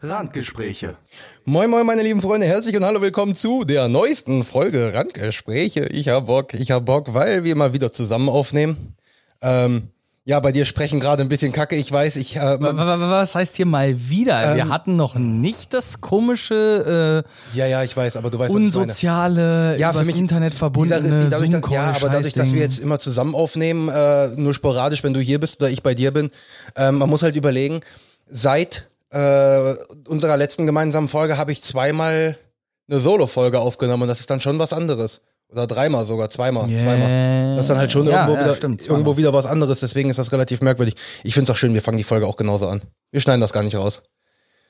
Randgespräche. Moin moin meine lieben Freunde, herzlich und hallo willkommen zu der neuesten Folge Randgespräche. Ich hab Bock, ich hab Bock, weil wir mal wieder zusammen aufnehmen. Ähm, ja, bei dir sprechen gerade ein bisschen Kacke, ich weiß, ich... Äh, wa- Was heißt hier mal wieder? Wir Ähm, hatten noch nicht das komische, ja, ja, ich weiß, aber du äh, weißt, was ich meine. unsoziale, Ja, für mich- Internet verbundene dadurch, dass, ja, aber dadurch, dass wir jetzt immer zusammen aufnehmen, äh, nur sporadisch, wenn du hier bist oder ich bei dir bin, ähm, man muss halt überlegen, seit äh, unserer letzten gemeinsamen Folge habe ich zweimal eine Solo-Folge aufgenommen und das ist dann schon was anderes. Oder dreimal sogar, zweimal, Yeah. zweimal. Das ist dann halt schon Ja, irgendwo, ja, wieder, stimmt, irgendwo wieder was anderes, deswegen ist das relativ merkwürdig. Ich find's auch schön, wir fangen die Folge auch genauso an. Wir schneiden das gar nicht raus.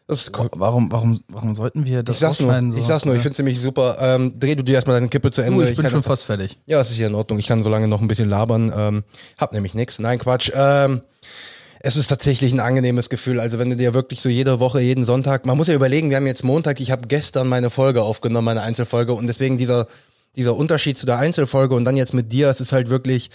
Das ist cool. Warum, warum, warum sollten wir das Ich sag's nur, rausschneiden? ich sag's nur, ich find's ziemlich super. Ähm, dreh du dir erstmal deine Kippe zu Ende. du, ich bin kann schon fast fertig. ja, das ist hier in Ordnung. Ich kann so lange noch ein bisschen labern. Ähm, hab nämlich nix. Nein, Quatsch. Ähm, es ist tatsächlich ein angenehmes Gefühl. Also wenn du dir wirklich so jede Woche, jeden Sonntag, man muss ja überlegen, wir haben jetzt Montag, ich habe gestern meine Folge aufgenommen, meine Einzelfolge und deswegen dieser, dieser Unterschied zu der Einzelfolge und dann jetzt mit dir, es ist halt wirklich,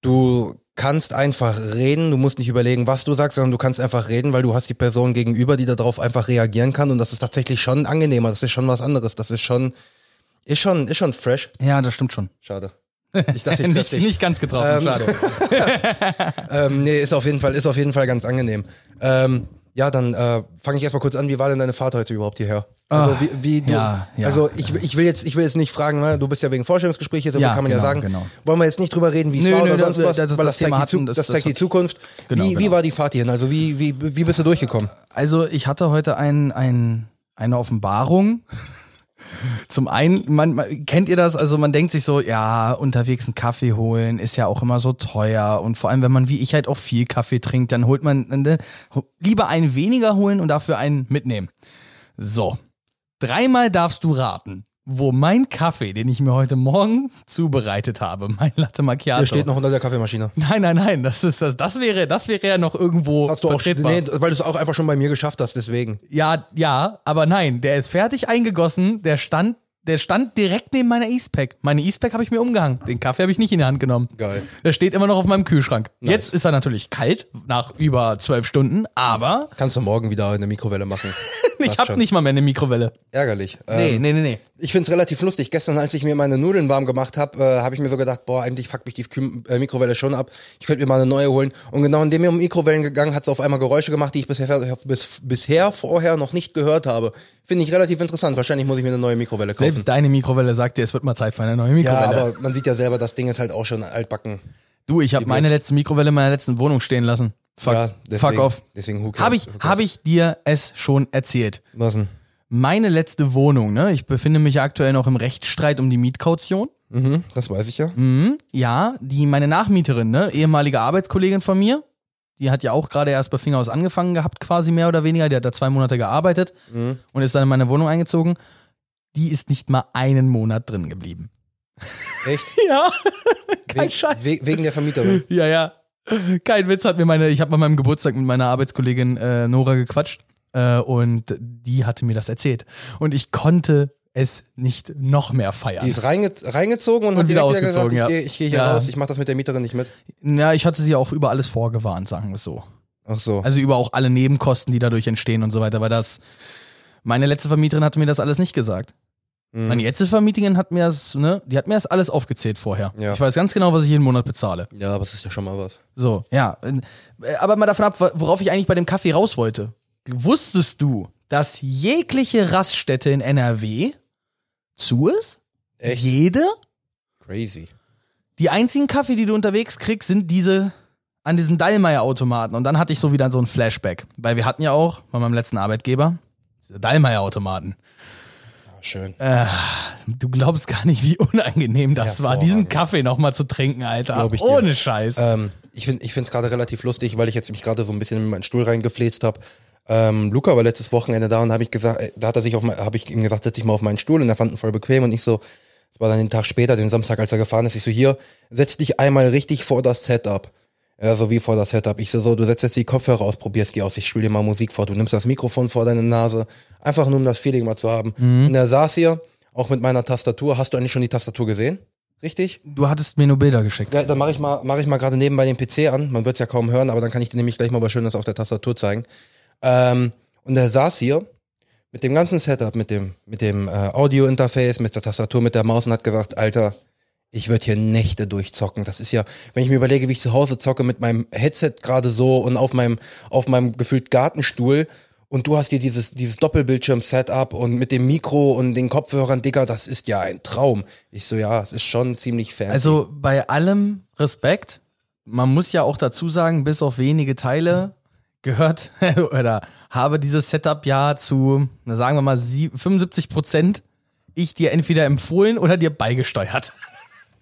du kannst einfach reden, du musst nicht überlegen, was du sagst, sondern du kannst einfach reden, weil du hast die Person gegenüber, die darauf einfach reagieren kann und das ist tatsächlich schon angenehmer, das ist schon was anderes, das ist schon, ist schon, ist schon fresh. Ja, das stimmt schon. Schade. Ich dachte, ich nicht, nicht ganz getroffen, Ähm, schade. ähm, nee, ist auf jeden Fall, ist auf jeden Fall ganz angenehm. Ähm, ja, dann äh, fange ich erstmal kurz an. Wie war denn deine Fahrt heute überhaupt hierher? Also Ah, wie, wie du, ja, ja. also ich, ich will jetzt, ich will jetzt nicht fragen, ne? du bist ja wegen Vorstellungsgespräch hier, so Ja, kann man ja genau, sagen. genau. Wollen wir jetzt nicht drüber reden, wie es Nö, war nö, oder das- sonst was, das- weil das das, zeigt, Thema die, Zu hatten, das- zeigt die Zukunft. Genau, wie, wie genau. war die Fahrt hierhin? Also wie, wie, wie bist du durchgekommen? Also ich hatte heute ein, ein, eine Offenbarung. Zum einen, man, man, kennt ihr das? Also man denkt sich so, ja, unterwegs einen Kaffee holen ist ja auch immer so teuer und vor allem, wenn man wie ich halt auch viel Kaffee trinkt, dann holt man ne, lieber einen weniger holen und dafür einen mitnehmen. So, dreimal darfst du raten, wo mein Kaffee, den ich mir heute Morgen zubereitet habe, mein Latte Macchiato. Der steht noch unter der Kaffeemaschine. Nein, nein, nein, das ist das, das wäre, das wäre ja noch irgendwo Hast du auch, vertretbar. nee, weil du es auch einfach schon bei mir geschafft hast, deswegen. Ja, ja, aber nein, der ist fertig eingegossen, der stand, der stand direkt neben meiner Eastpack. Meine Eastpack habe ich mir umgehangen. Den Kaffee habe ich nicht in die Hand genommen. Geil. Der steht immer noch auf meinem Kühlschrank. Jetzt ist er natürlich kalt, nach über zwölf Stunden, aber Kannst du morgen wieder eine Mikrowelle machen. ich habe nicht mal mehr eine Mikrowelle. Ärgerlich. Nee, Ähm, nee, nee, nee. Ich find's relativ lustig. Gestern, als ich mir meine Nudeln warm gemacht habe, äh, habe ich mir so gedacht, boah, eigentlich fuckt mich die Kü äh, Mikrowelle schon ab. Ich könnte mir mal eine neue holen. Und genau indem mir um Mikrowellen gegangen, hat es auf einmal Geräusche gemacht, die ich bisher, bis, bisher vorher noch nicht gehört habe. Finde ich relativ interessant. Wahrscheinlich muss ich mir eine neue Mikrowelle kaufen. Selbst deine Mikrowelle sagt dir, es wird mal Zeit für eine neue ja, Mikrowelle. aber man sieht ja selber, das Ding ist halt auch schon altbacken. du, ich habe meine letzte Mikrowelle in meiner letzten Wohnung stehen lassen. Fuck, Ja, deswegen- fuck off. deswegen who cares, Habe ich, hab ich dir es schon erzählt? Was denn? Meine letzte Wohnung, ne? Ich befinde mich aktuell noch im Rechtsstreit um die Mietkaution. Mhm, das weiß ich ja. Mhm, ja, die meine Nachmieterin, ne, ehemalige Arbeitskollegin von mir, die hat ja auch gerade erst bei Fingerhaus angefangen gehabt, quasi mehr oder weniger. Die hat da zwei Monate gearbeitet Mhm. und ist dann in meine Wohnung eingezogen. Die ist nicht mal einen Monat drin geblieben. Echt? Ja, kein We Scheiß. we wegen der Vermieterin. Ja, ja. Kein Witz hat mir meine, ich habe bei meinem Geburtstag mit meiner Arbeitskollegin äh, Nora gequatscht äh, und die hatte mir das erzählt. Und ich konnte es nicht noch mehr feiern. Die ist reinge reingezogen und, Und hat wieder wieder gesagt, ausgezogen, ich ja. gehe geh hier Ja. raus, ich mache das mit der Mieterin nicht mit. ja, ich hatte sie auch über alles vorgewarnt, sagen wir es so. Ach so. Also über auch alle Nebenkosten, die dadurch entstehen und so weiter, weil das, meine letzte Vermieterin hatte mir das alles nicht gesagt. Mhm. Meine jetzige Vermieterin hat mir das, ne, die hat mir das alles aufgezählt vorher. Ja. Ich weiß ganz genau, was ich jeden Monat bezahle. Ja, aber das ist ja schon mal was. So, ja. Äh, Aber mal davon ab, worauf ich eigentlich bei dem Kaffee raus wollte. Wusstest du, dass jegliche Raststätte in NRW zu ist? Echt? Jede? Crazy. Die einzigen Kaffee, die du unterwegs kriegst, sind diese an diesen Dallmayr-Automaten. Und dann hatte ich so wieder so ein Flashback. Weil wir hatten ja auch bei meinem letzten Arbeitgeber diese Dallmayr-Automaten. Ja, schön. Äh, du glaubst gar nicht, wie unangenehm das war, diesen. Kaffee nochmal zu trinken, Alter. Ohne Scheiß. Ähm, ich finde es gerade relativ lustig, weil ich jetzt mich gerade so ein bisschen in meinen Stuhl reingefläzt habe. Ähm, Luca war letztes Wochenende da und habe ich gesagt, äh, da hat er sich auf mein, habe ich ihm gesagt, setz dich mal auf meinen Stuhl und er fand ihn voll bequem und ich so, es war dann den Tag später, den Samstag, als er gefahren ist, ich so, hier, setz dich einmal richtig vor das Setup. Ja, so wie vor das Setup. Ich so, so, du setzt jetzt die Kopfhörer aus, probierst die aus, ich spiele dir mal Musik vor, du nimmst das Mikrofon vor deine Nase, einfach nur um das Feeling mal zu haben. Und er saß hier, auch mit meiner Tastatur. Hast du eigentlich schon die Tastatur gesehen? Richtig? Du hattest mir nur Bilder geschickt. Ja, dann mache ich mal, mache ich mal gerade nebenbei den PC an. Man wird es ja kaum hören, aber dann kann ich dir nämlich gleich mal was Schönes auf der Tastatur zeigen. Ähm, Und er saß hier mit dem ganzen Setup, mit dem, mit dem äh, Audio-Interface, mit der Tastatur, mit der Maus und hat gesagt, Alter, ich würde hier Nächte durchzocken. Das ist ja, wenn ich mir überlege, wie ich zu Hause zocke mit meinem Headset gerade so und auf meinem, auf meinem gefühlt Gartenstuhl und du hast hier dieses, dieses Doppelbildschirm-Setup und mit dem Mikro und den Kopfhörern, Digga, das ist ja ein Traum. Ich so, ja, es ist schon ziemlich fancy. Also bei allem Respekt, man muss ja auch dazu sagen, bis auf wenige Teile gehört oder habe dieses Setup ja zu, sagen wir mal, sie- 75 Prozent ich dir entweder empfohlen oder dir beigesteuert.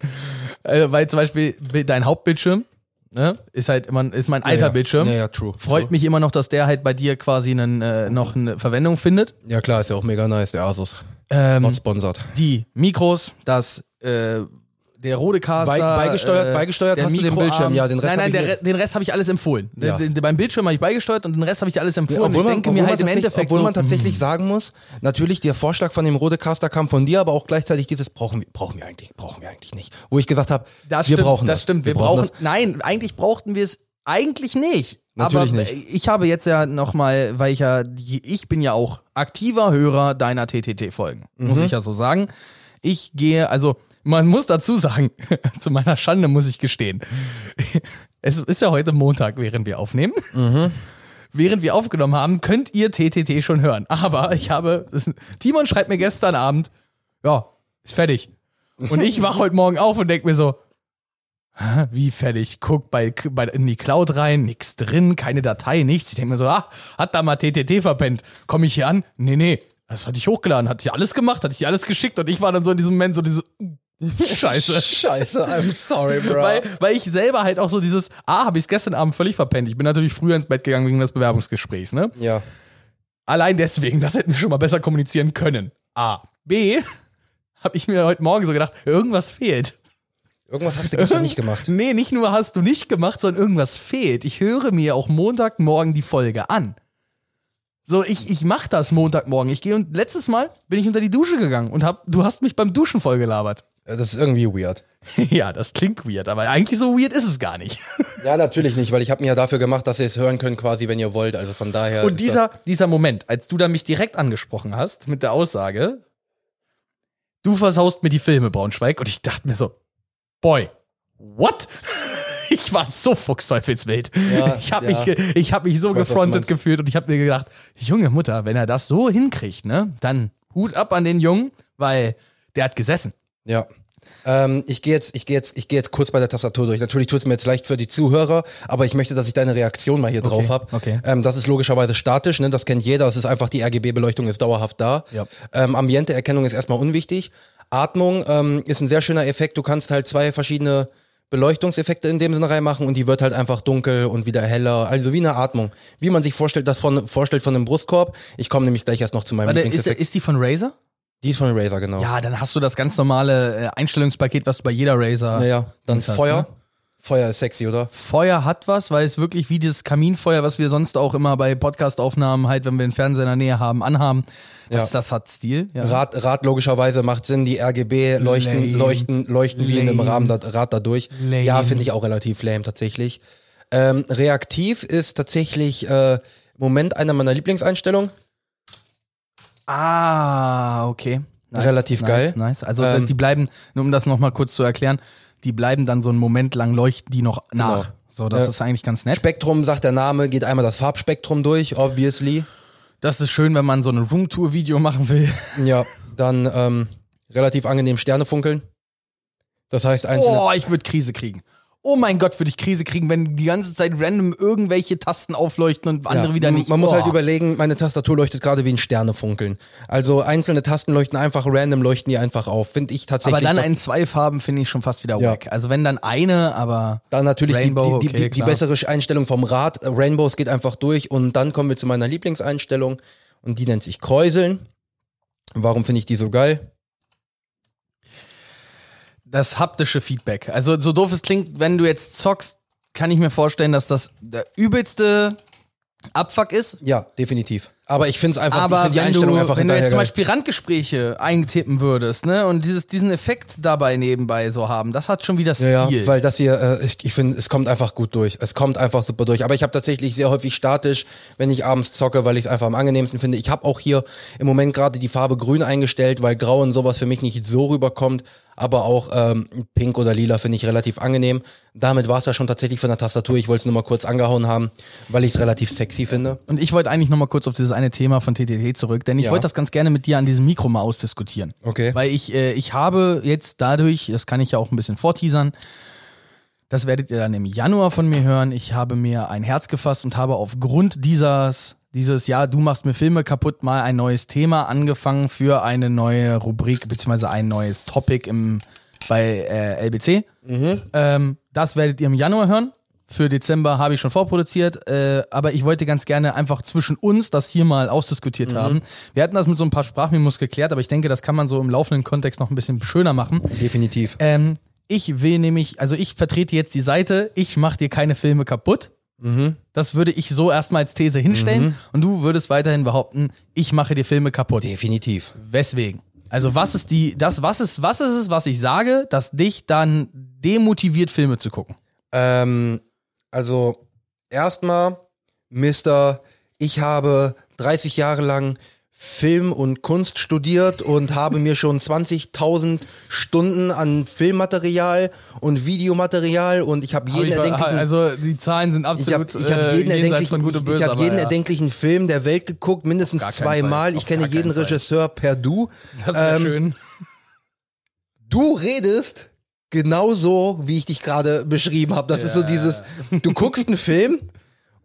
äh, weil zum Beispiel dein Hauptbildschirm ne, ist halt immer ist mein alter ja. Bildschirm. Ja, ja, true. Freut true. mich immer noch, dass der halt bei dir quasi einen, äh, noch eine Verwendung findet. Ja, klar, ist ja auch mega nice, der Asus. Ähm, Not sponsored. die Mikros, das äh, der Rodecaster. Bei- beigesteuert- beigesteuert der hast du den Mikroarm. Bildschirm, ja, den Rest Nein, nein, der, Re- den Rest habe ich alles empfohlen. Ja. Den, den, beim Bildschirm habe ich beigesteuert und den Rest habe ich alles empfohlen. ich denke mir halt im Endeffekt obwohl so, man tatsächlich hm, sagen muss, natürlich der Vorschlag von dem Rodecaster kam von dir, aber auch gleichzeitig dieses brauchen wir, brauchen wir eigentlich, brauchen wir eigentlich nicht. Wo ich gesagt habe, das wir stimmt, brauchen das. das stimmt. Wir, brauchen, nein, eigentlich brauchten wir es eigentlich nicht. Natürlich aber nicht. ich habe jetzt ja nochmal, weil ich ja, ich bin ja auch aktiver Hörer deiner TTT-Folgen, muss Mhm. ich ja so sagen. Ich gehe, also man muss dazu sagen, zu meiner Schande muss ich gestehen, es ist ja heute Montag, während wir aufnehmen. Mhm. Während wir aufgenommen haben, könnt ihr TTT schon hören. Aber ich habe, Timon schreibt mir gestern Abend, ja, ist fertig. Und ich wach heute Morgen auf und denk mir so, wie fertig? Guck bei, bei, in die Cloud rein, nix drin, keine Datei, nichts. Ich denke mir so, ah, hat da mal TTT verpennt. Komme ich hier an? Nee, nee, das hatte ich hochgeladen, hatte ich alles gemacht, hatte ich alles geschickt und ich war dann so in diesem Moment so diese Scheiße. Scheiße, I'm sorry, bro. Weil, weil ich selber halt auch so dieses, ah, habe ich es gestern Abend völlig verpennt. Ich bin natürlich früher ins Bett gegangen wegen des Bewerbungsgesprächs, ne? ja. Allein deswegen, das hätten wir schon mal besser kommunizieren können. A. B. Habe ich mir heute Morgen so gedacht, irgendwas fehlt. Irgendwas hast du gestern nicht gemacht. Nee, nicht nur hast du nicht gemacht, sondern irgendwas fehlt. Ich höre mir auch Montagmorgen die Folge an. So, ich, ich mach das Montagmorgen. Ich gehe und letztes Mal bin ich unter die Dusche gegangen und hab, du hast mich beim Duschen vollgelabert. Das ist irgendwie weird. ja, das klingt weird, aber eigentlich so weird ist es gar nicht. Ja, natürlich nicht, weil ich habe mir ja dafür gemacht, dass ihr es hören könnt, quasi, wenn ihr wollt. Also von daher. Und dieser, dieser Moment, als du da mich direkt angesprochen hast mit der Aussage, du versaust mir die Filme, Braunschweig, und ich dachte mir so, boy, what? Ich war so fuchsteufelswild. Ja, ich habe ja. mich, ich hab mich so weiß, gefrontet gefühlt und ich habe mir gedacht, junge Mutter, wenn er das so hinkriegt, ne, dann Hut ab an den Jungen, weil der hat gesessen. Ja. Ähm, ich gehe jetzt, ich gehe jetzt, ich gehe jetzt kurz bei der Tastatur durch. Natürlich tut es mir jetzt leicht für die Zuhörer, aber ich möchte, dass ich deine Reaktion mal hier drauf habe. okay. Ähm, das ist logischerweise statisch, ne? Das kennt jeder. Das ist einfach die RGB-Beleuchtung ist dauerhaft da. Ja. Ähm, Ambiente-Erkennung ist erstmal unwichtig. Atmung ähm, ist ein sehr schöner Effekt. Du kannst halt zwei verschiedene Beleuchtungseffekte in dem Sinne reinmachen und die wird halt einfach dunkel und wieder heller. Also wie eine Atmung. Wie man sich vorstellt, das von, vorstellt von einem Brustkorb. Ich komme nämlich gleich erst noch zu meinem Warte, ist, ist die von Razer? Die ist von Razer, genau. Ja, dann hast du das ganz normale äh, Einstellungspaket, was du bei jeder Razer. Naja, dann hast, Feuer. ne? Feuer ist sexy, oder? Feuer hat was, weil es wirklich wie dieses Kaminfeuer, was wir sonst auch immer bei Podcast-Aufnahmen halt, wenn wir den Fernseher in der Nähe haben, anhaben. Das, Ja. das hat Stil. Ja. Rad, Rad logischerweise macht Sinn, die RGB leuchten, Lame. leuchten, leuchten wie in einem. Rahmen da, Rad dadurch. Lame. Ja, finde ich auch relativ lame tatsächlich. Ähm, reaktiv ist tatsächlich äh, im Moment einer meiner Lieblingseinstellungen. Ah, okay. Relativ nice, geil. Nice. Also Ähm, die bleiben, nur um das nochmal kurz zu erklären, die bleiben dann so einen Moment lang leuchten die noch nach. Genau. So, das Ja. ist eigentlich ganz nett. Spektrum, sagt der Name, geht einmal das Farbspektrum durch, obviously. Das ist schön, wenn man so ein Roomtour-Video machen will. Ja, dann ähm, relativ angenehm Sterne funkeln. Das heißt, einzelne, Oh, ich würde Krise kriegen. Oh mein Gott, würde ich Krise kriegen, wenn die ganze Zeit random irgendwelche Tasten aufleuchten und andere Ja, wieder nicht. Man muss oh. halt überlegen, meine Tastatur leuchtet gerade wie ein Sternefunkeln. Also einzelne Tasten leuchten einfach random, leuchten die einfach auf. Finde ich tatsächlich. Aber dann ein zwei Farben finde ich schon fast wieder Ja. wack. Also wenn dann eine, aber Dann natürlich Rainbow, die, die, okay, die, die bessere Einstellung vom Rad. Rainbows geht einfach durch und dann kommen wir zu meiner Lieblingseinstellung und die nennt sich Kräuseln. Warum finde ich die so geil? Das haptische Feedback. Also so doof es klingt, wenn du jetzt zockst, kann ich mir vorstellen, dass das der übelste Abfuck ist. Ja, definitiv. Aber ich finde es einfach, ich Aber find die Einstellung du, einfach wenn du jetzt zum. Beispiel Randgespräche eintippen würdest, ne, und dieses, diesen Effekt dabei nebenbei so haben, das hat schon wieder Stil. Ja, ja, weil das hier, äh, ich, ich finde, es kommt einfach gut durch. Es kommt einfach super durch. Aber ich habe tatsächlich sehr häufig statisch, wenn ich abends zocke, weil ich es einfach am angenehmsten finde. Ich habe auch hier im Moment gerade die Farbe grün eingestellt, weil grau und sowas für mich nicht so rüberkommt. Aber auch ähm, pink oder lila finde ich relativ angenehm. Damit war es ja schon tatsächlich von der Tastatur. Ich wollte es nur mal kurz angehauen haben, weil ich es relativ sexy finde. Und ich wollte eigentlich nochmal kurz auf dieses eine Thema von TTT zurück, denn ich Ja. wollte das ganz gerne mit dir an diesem Mikro mal ausdiskutieren. Okay. Weil ich, äh, ich habe jetzt dadurch, das kann ich ja auch ein bisschen vorteasern, das werdet ihr dann im Januar von mir hören. Ich habe mir ein Herz gefasst und habe aufgrund dieses, dieses, ja, du machst mir Filme kaputt, mal ein neues Thema angefangen für eine neue Rubrik, beziehungsweise ein neues Topic im, bei äh, LBC. Ähm, das werdet ihr im Januar hören. Für Dezember habe ich schon vorproduziert, äh, aber ich wollte ganz gerne einfach zwischen uns das hier mal ausdiskutiert haben. Wir hatten das mit so ein paar Sprachmemos geklärt, aber ich denke, das kann man so im laufenden Kontext noch ein bisschen schöner machen. Definitiv. Ähm, ich will nämlich, also ich vertrete jetzt die Seite, ich mache dir keine Filme kaputt. Das würde ich so erstmal als These hinstellen und du würdest weiterhin behaupten, ich mache dir Filme kaputt. Definitiv. Weswegen? Also was ist die, das, was ist, was ist es, was ich sage, das dich dann demotiviert, Filme zu gucken? Ähm, also erstmal, Mister, ich habe 30 Jahre lang Film und Kunst studiert und habe mir schon 20.000 Stunden an Filmmaterial und Videomaterial und ich habe jeden erdenklichen also die Zahlen sind ich habe absolut ich hab jeden, äh, jenseits erdenklichen, ich, böse. ich hab aber jeden ja. erdenklichen Film der Welt geguckt, mindestens zweimal. Ich kenne jeden Fall. Regisseur per Du. Das wäre ähm, schön. Du redest genauso, wie ich dich gerade beschrieben habe. Das ist so dieses, du guckst einen Film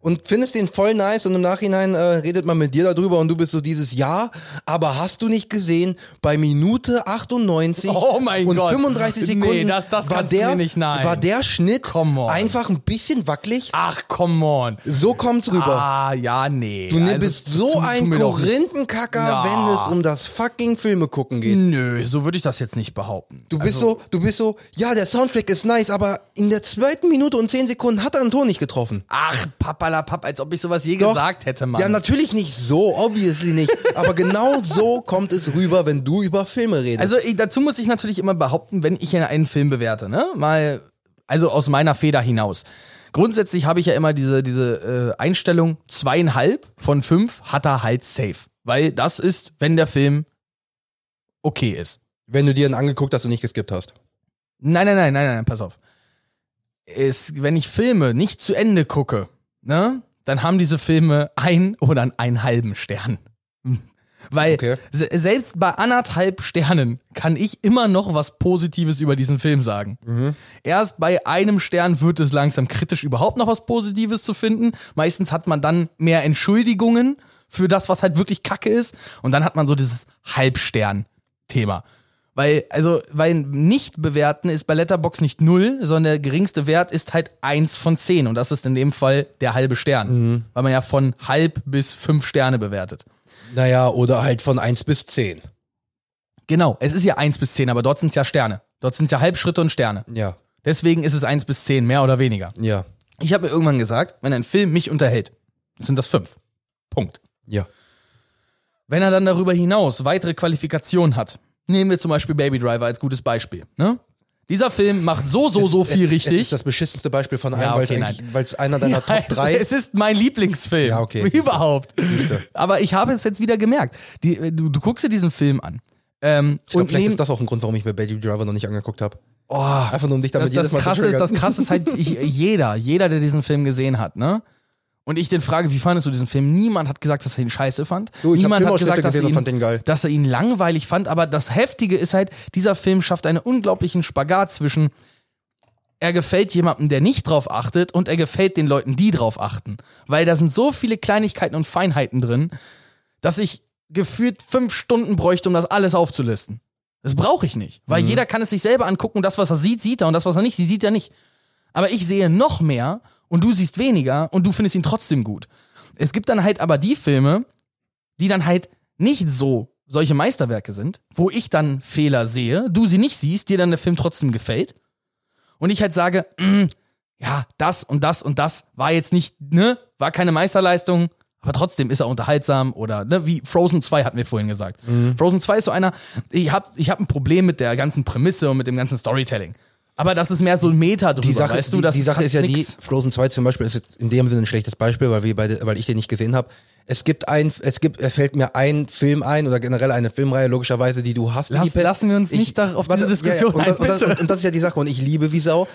und findest den voll nice und im Nachhinein äh, redet man mit dir darüber und du bist so dieses Ja, aber hast du nicht gesehen, bei Minute 98 Oh mein und Gott. 35 Nee, Sekunden das- das war, der, nicht, nein. war der Schnitt einfach ein bisschen wackelig. Ach, come on. So kommt's rüber. Ah, ja, nee. Du Also, bist so tut- ein Korinthenkacker, Ja. wenn es um das fucking Filme gucken geht. Nö, so würde ich das jetzt nicht behaupten. Du bist also, so, du bist so, ja, der Soundtrack ist nice, aber in der zweiten Minute und zehn Sekunden hat er einen Ton nicht getroffen. Ach, papalapap, als ob ich sowas je Doch. gesagt hätte, Mann. Ja, natürlich nicht so, obviously nicht. aber genau so kommt es rüber, wenn du über Filme redest. Also ich, dazu muss ich natürlich immer behaupten, wenn ich einen Film bewerte, ne? Mal, also aus meiner Feder hinaus. Grundsätzlich habe ich ja immer diese, diese äh, Einstellung, zweieinhalb von fünf hat er halt safe. Weil das ist, wenn der Film okay ist. wenn du dir einen angeguckt hast und nicht geskippt hast. Nein, nein, nein, nein, nein, pass auf. Es, wenn ich Filme nicht zu Ende gucke, ne, dann haben diese Filme ein oder einen halben Stern. Hm. Weil Okay. se selbst bei anderthalb Sternen kann ich immer noch was Positives über diesen Film sagen. Erst bei einem Stern wird es langsam kritisch, überhaupt noch was Positives zu finden. Meistens hat man dann mehr Entschuldigungen für das, was halt wirklich Kacke ist. Und dann hat man so dieses Halbstern-Thema. Weil, also, weil nicht bewerten ist bei Letterbox nicht null, sondern der geringste Wert ist halt eins von zehn. Und das ist in dem Fall der halbe Stern. Weil man ja von halb bis fünf Sterne bewertet. Naja, oder halt von 1 bis 10. Genau, es ist ja eins bis zehn, aber dort sind es ja Sterne. Dort sind es ja Halbschritte und Sterne. Ja, Deswegen ist es eins bis zehn, mehr oder weniger. ja, Ich habe mir irgendwann gesagt, wenn ein Film mich unterhält, sind das fünf. Punkt. ja. Wenn er dann darüber hinaus weitere Qualifikationen hat, nehmen wir zum Beispiel Baby Driver als gutes Beispiel. Ne? Dieser Film macht so, so, so viel es, richtig. ist das beschissenste Beispiel von Ja, weil es okay, weil es einer deiner Ja, Top es- 3 Es ist mein Lieblingsfilm. Ja, okay. Überhaupt. Aber ich habe es jetzt wieder gemerkt. Die, du, du guckst dir diesen Film an. Ähm, Ich glaub, und vielleicht neben, ist das auch ein Grund, warum ich mir Baby Driver noch nicht angeguckt habe. oh, Einfach nur um dich damit das, jedes das, Mal krasse zu ist, das krasse ist halt, ich, jeder, jeder, der diesen Film gesehen hat, ne? Und ich den frage, wie fandest du diesen Film? Niemand hat gesagt, dass er ihn scheiße fand. Du, Niemand hat gesagt, dass er, gesehen ihn, geil. dass er ihn langweilig fand. Aber das Heftige ist halt, dieser Film schafft einen unglaublichen Spagat zwischen, er gefällt jemandem, der nicht drauf achtet, und er gefällt den Leuten, die drauf achten. Weil da sind so viele Kleinigkeiten und Feinheiten drin, dass ich gefühlt fünf Stunden bräuchte, um das alles aufzulisten. Das brauche ich nicht, weil jeder kann es sich selber angucken und das, was er sieht, sieht er und das, was er nicht sieht, sieht er nicht. Aber ich sehe noch mehr und du siehst weniger und du findest ihn trotzdem gut. Es gibt dann halt aber die Filme, die dann halt nicht so solche Meisterwerke sind, wo ich dann Fehler sehe, du sie nicht siehst, dir dann der Film trotzdem gefällt und ich halt sage, mm, ja, das und das und das war jetzt nicht, ne, war keine Meisterleistung, Aber trotzdem ist er unterhaltsam oder ne, wie Frozen 2 hatten wir vorhin gesagt. Frozen 2 ist so einer, ich habe ich hab ein Problem mit der ganzen Prämisse und mit dem ganzen Storytelling. Aber das ist mehr so ein Meta drüber, Die Sache, weißt du? die, Das die Sache ist ja nix. die, Frozen 2 zum Beispiel ist jetzt in dem Sinne ein schlechtes Beispiel, weil, wir beide, weil ich den nicht gesehen habe. Es gibt ein, es gibt, es fällt mir ein Film ein oder generell eine Filmreihe logischerweise, die du hast. Lass- lassen wir uns nicht da- auf diese Diskussion und, das- ein, und, das, und, und das ist ja die Sache und ich liebe wie Sau.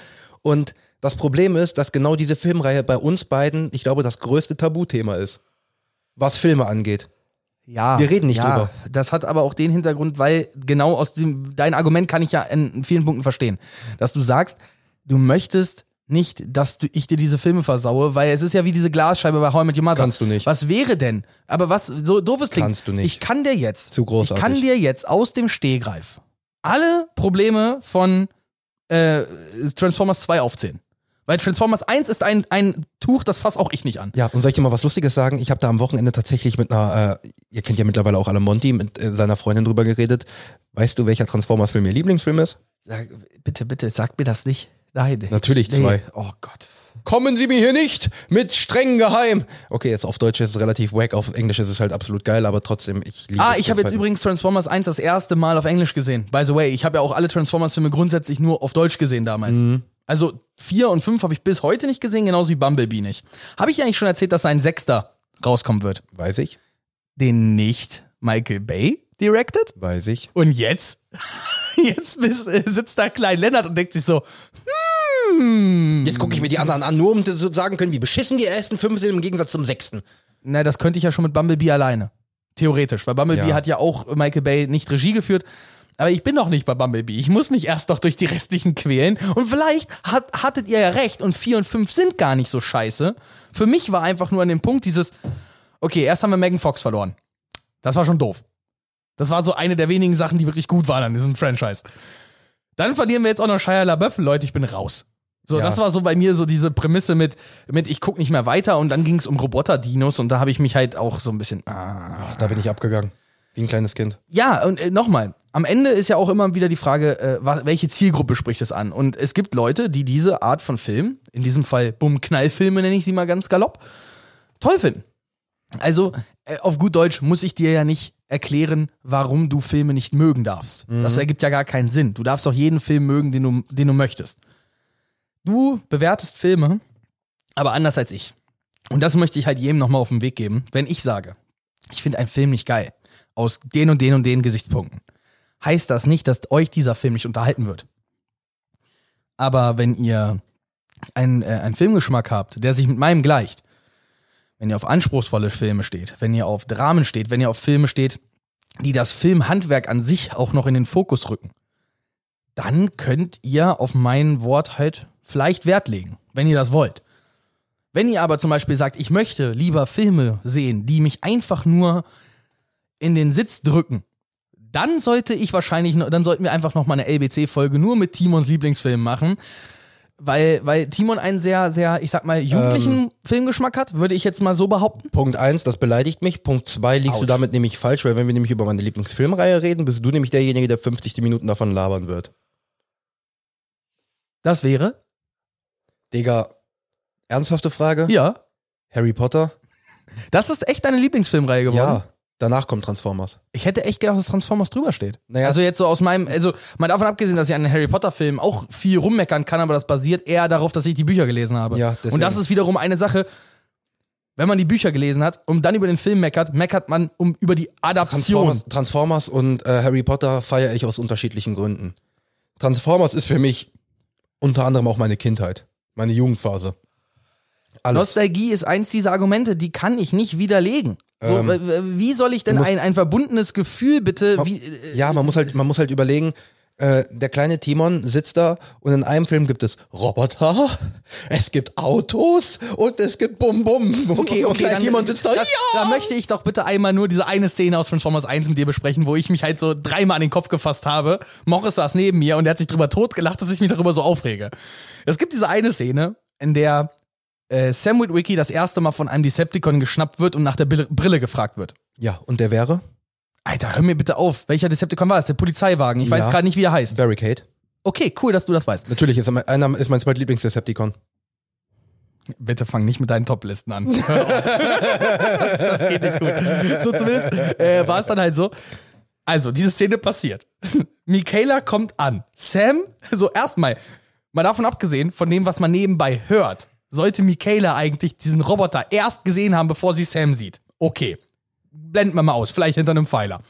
Und das Problem ist, dass genau diese Filmreihe bei uns beiden, ich glaube, das größte Tabuthema ist, was Filme angeht. Ja, Wir reden nicht ja, drüber. Das hat aber auch den Hintergrund, weil genau aus dem, dein Argument kann ich ja in vielen Punkten verstehen, dass du sagst, du möchtest nicht, dass du, ich dir diese Filme versaue, weil es ist ja wie diese Glasscheibe bei How I Met Your Mother. Kannst du nicht. Was wäre denn? Aber was so doofes klingt. Kannst du nicht. Ich kann dir jetzt, Zu großartig. ich kann dir jetzt aus dem Stehgreif alle Probleme von äh, Transformers 2 aufzählen. Weil Transformers 1 ist ein, ein Tuch, das fass auch ich nicht an. Ja, und soll ich dir mal was Lustiges sagen? Ich habe da am Wochenende tatsächlich mit einer, äh, ihr kennt ja mittlerweile auch alle Monty, mit äh, seiner Freundin drüber geredet. Weißt du, welcher Transformers-Film ihr Lieblingsfilm ist? Sag, bitte, bitte, sag mir das nicht. Nein. Natürlich ich, zwei. Oh Gott. Kommen Sie mir hier nicht mit streng geheim. Okay, jetzt auf Deutsch ist es relativ wack, auf Englisch ist es halt absolut geil, aber trotzdem, ich liebe Ah, ich habe jetzt übrigens Transformers 1 das erste Mal auf Englisch gesehen. By the way, ich habe ja auch alle Transformers-Filme grundsätzlich nur auf Deutsch gesehen damals. Mhm. Also 4 und 5 habe ich bis heute nicht gesehen, genauso wie Bumblebee nicht. Habe ich eigentlich schon erzählt, dass ein Sechster rauskommen wird? Weiß ich, Den nicht Michael Bay directed? weiß ich. Und jetzt? Jetzt sitzt da Klein Lennart und denkt sich so, hm. Jetzt gucke ich mir die anderen an, nur um zu sagen können, wie beschissen die ersten fünf sind im Gegensatz zum sechsten. Na, das könnte ich ja schon mit Bumblebee alleine. Theoretisch, weil Bumblebee Ja. hat ja auch Michael Bay nicht Regie geführt. Aber ich bin noch nicht bei Bumblebee. Ich muss mich erst noch durch die restlichen quälen. Und vielleicht hat, hattet ihr ja recht und 4 und 5 sind gar nicht so scheiße. Für mich war einfach nur an dem Punkt dieses, okay, erst haben wir Megan Fox verloren. Das war schon doof. Das war so eine der wenigen Sachen, die wirklich gut waren an diesem Franchise. Dann verlieren wir jetzt auch noch Shia LaBeouf. Leute, ich bin raus. So, Ja. das war so bei mir so diese Prämisse mit, mit ich guck nicht mehr weiter und dann ging es um Roboter-Dinos und da habe ich mich halt auch so ein bisschen. Ah. Da bin ich abgegangen. Wie ein kleines Kind. Ja, und äh, nochmal, am Ende ist ja auch immer wieder die Frage, äh, welche Zielgruppe spricht es an? Und es gibt Leute, die diese Art von Film, in diesem Fall Bumm-Knallfilme nenne ich sie mal ganz galopp, toll finden. Also, äh, auf gut Deutsch muss ich dir ja nicht erklären, warum du Filme nicht mögen darfst. Das ergibt ja gar keinen Sinn. Du darfst auch jeden Film mögen, den du, den du möchtest. Du bewertest Filme, aber anders als ich. Und das möchte ich halt jedem nochmal auf den Weg geben. Wenn ich sage, ich finde einen Film nicht geil, aus den und den und den Gesichtspunkten, heißt das nicht, dass euch dieser Film nicht unterhalten wird. Aber wenn ihr einen, äh, einen Filmgeschmack habt, der sich mit meinem gleicht, wenn ihr auf anspruchsvolle Filme steht, wenn ihr auf Dramen steht, wenn ihr auf Filme steht, die das Filmhandwerk an sich auch noch in den Fokus rücken, dann könnt ihr auf mein Wort halt vielleicht Wert legen, wenn ihr das wollt. Wenn ihr aber zum Beispiel sagt, ich möchte lieber Filme sehen, die mich einfach nur in den Sitz drücken, dann sollte ich wahrscheinlich, dann sollten wir einfach noch mal eine LBC-Folge nur mit Timons Lieblingsfilm machen. Weil, weil Timon einen sehr, sehr, ich sag mal, jugendlichen Ähm. Filmgeschmack hat, würde ich jetzt mal so behaupten. Punkt eins, das beleidigt mich. Punkt zwei, liegst du Autsch. damit nämlich falsch, weil wenn wir nämlich über meine Lieblingsfilmreihe reden, bist du nämlich derjenige, der 50 Minuten davon labern wird. Das wäre, Digga, ernsthafte Frage? ja, Harry Potter? das ist echt deine Lieblingsfilmreihe geworden. Ja. Danach kommt Transformers. Ich hätte echt gedacht, dass Transformers drüber steht. Naja. Also jetzt so aus meinem, also mal davon abgesehen, dass ich an den Harry Potter Film auch viel rummeckern kann, aber das basiert eher darauf, dass ich die Bücher gelesen habe. Ja, deswegen. Und das ist wiederum eine Sache, wenn man die Bücher gelesen hat und dann über den Film meckert, meckert man um über die Adaption. Transformers, Transformers und äh, Harry Potter feiere ich aus unterschiedlichen Gründen. Transformers ist für mich unter anderem auch meine Kindheit, meine Jugendphase. Alles. Nostalgie ist eins dieser Argumente, die kann ich nicht widerlegen. So, Ähm, wie soll ich denn musst- ein, ein verbundenes Gefühl bitte, wie, äh, Ja, man muss halt, man muss halt überlegen, äh, der kleine Timon sitzt da und in einem Film gibt es Roboter, es gibt Autos und es gibt Bum Bum. Okay, und okay, kleiner dann, Timon sitzt da, das, ja! da möchte ich doch bitte einmal nur diese eine Szene aus Transformers 1 mit dir besprechen, wo ich mich halt so dreimal an den Kopf gefasst habe. Morris saß neben mir und er hat sich drüber totgelacht, dass ich mich darüber so aufrege. Es gibt diese eine Szene, in der äh, Sam Witwicky das erste Mal von einem Decepticon geschnappt wird und nach der Brille, Brille gefragt wird. Ja, und der wäre? Alter, hör mir bitte auf. Welcher Decepticon war es? Der Polizeiwagen. Ich weiß Ja. gerade nicht, wie er heißt. Barricade. Okay, cool, dass du das weißt. Natürlich ist er mein, einer ist mein zweitlieblings Decepticon. Bitte fang nicht mit deinen Top-Listen an. das, das geht nicht gut. So zumindest äh, war es dann halt so. Also, diese Szene passiert. Michaela kommt an. Sam, so erstmal, mal davon abgesehen, von dem, was man nebenbei hört, sollte Michaela eigentlich diesen Roboter erst gesehen haben, bevor sie Sam sieht. Okay. Blenden wir mal aus, vielleicht hinter einem Pfeiler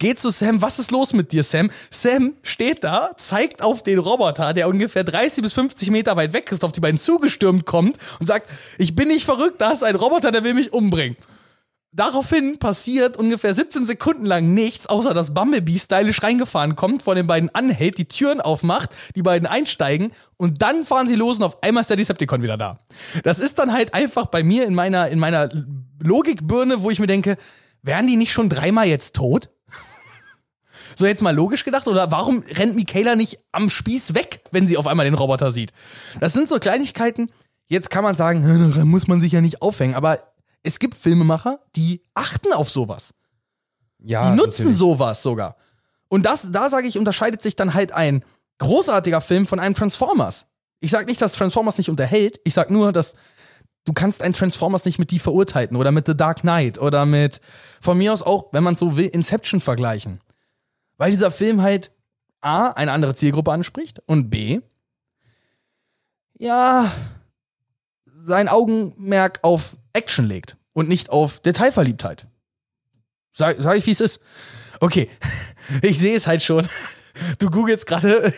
geht zu Sam, was ist los mit dir, Sam? Sam steht da, zeigt auf den Roboter, der ungefähr 30 bis 50 Meter weit weg ist, auf die beiden zugestürmt kommt und sagt, ich bin nicht verrückt, da ist ein Roboter, der will mich umbringen. Daraufhin passiert ungefähr 17 Sekunden lang nichts, außer dass Bumblebee stylisch reingefahren kommt, vor den beiden anhält, die Türen aufmacht, die beiden einsteigen und dann fahren sie los und auf einmal ist der Decepticon wieder da. Das ist dann halt einfach bei mir in meiner, in meiner Logikbirne, wo ich mir denke, wären die nicht schon dreimal jetzt tot? So jetzt mal logisch gedacht, oder warum rennt Michaela nicht am Spieß weg, wenn sie auf einmal den Roboter sieht? Das sind so Kleinigkeiten. Jetzt kann man sagen, da muss man sich ja nicht aufhängen, aber es gibt Filmemacher, die achten auf sowas. Ja, die nutzen natürlich. sowas sogar. Und das, da sage ich, unterscheidet sich dann halt ein großartiger Film von einem Transformers. Ich sag nicht, dass Transformers nicht unterhält. Ich sag nur, dass du kannst einen Transformers nicht mit die verurteilten oder mit The Dark Knight oder mit, von mir aus auch, wenn man so will, Inception vergleichen. Weil dieser Film halt A, eine andere Zielgruppe anspricht und B, ja, sein Augenmerk auf Action legt und nicht auf Detailverliebtheit. Sag, sag ich, wie es ist. Okay, ich sehe es halt schon. Du googelst gerade,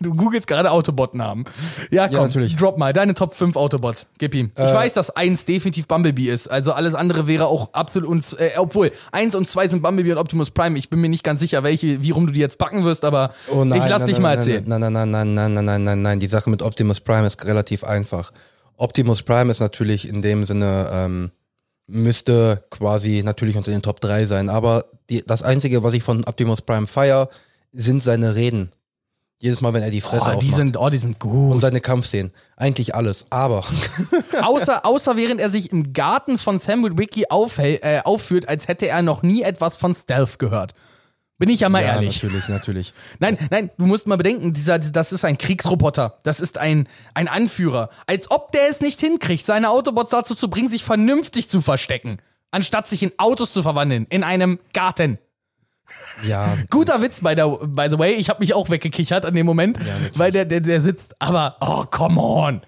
du googelst gerade Autobot-Namen. Ja, komm, Ja, drop mal deine Top 5 Autobots. Gib ihm. Ich Äh. weiß, dass eins definitiv Bumblebee ist. Also alles andere wäre auch absolut uns, äh, obwohl eins und zwei sind Bumblebee und Optimus Prime. Ich bin mir nicht ganz sicher, welche, wie rum du die jetzt packen wirst, aber Oh nein, ich lass nein, dich nein, mal nein, erzählen. Nein, nein, nein, nein, nein, nein, nein, nein, nein. Die Sache mit Optimus Prime ist relativ einfach. Optimus Prime ist natürlich in dem Sinne, ähm, müsste quasi natürlich unter den Top 3 sein. Aber die, das Einzige, was ich von Optimus Prime feier, sind seine Reden. Jedes Mal, wenn er die Fresse Oh, die aufmacht. sind, oh, die sind und gut. seine Kampfszenen. Eigentlich alles. Aber außer, außer während er sich im Garten von Sam Witwicky äh, aufführt, als hätte er noch nie etwas von Stealth gehört. Bin ich ja mal ja, ehrlich. natürlich, natürlich. Nein, nein, du musst mal bedenken, dieser, das ist ein Kriegsroboter. Das ist ein, ein Anführer. Als ob der es nicht hinkriegt, seine Autobots dazu zu bringen, sich vernünftig zu verstecken. Anstatt sich in Autos zu verwandeln. In einem Garten. Ja, Guter Witz, by the, by the way. Ich habe mich auch weggekichert an dem Moment, weil der, der, der sitzt. Aber, oh, come on.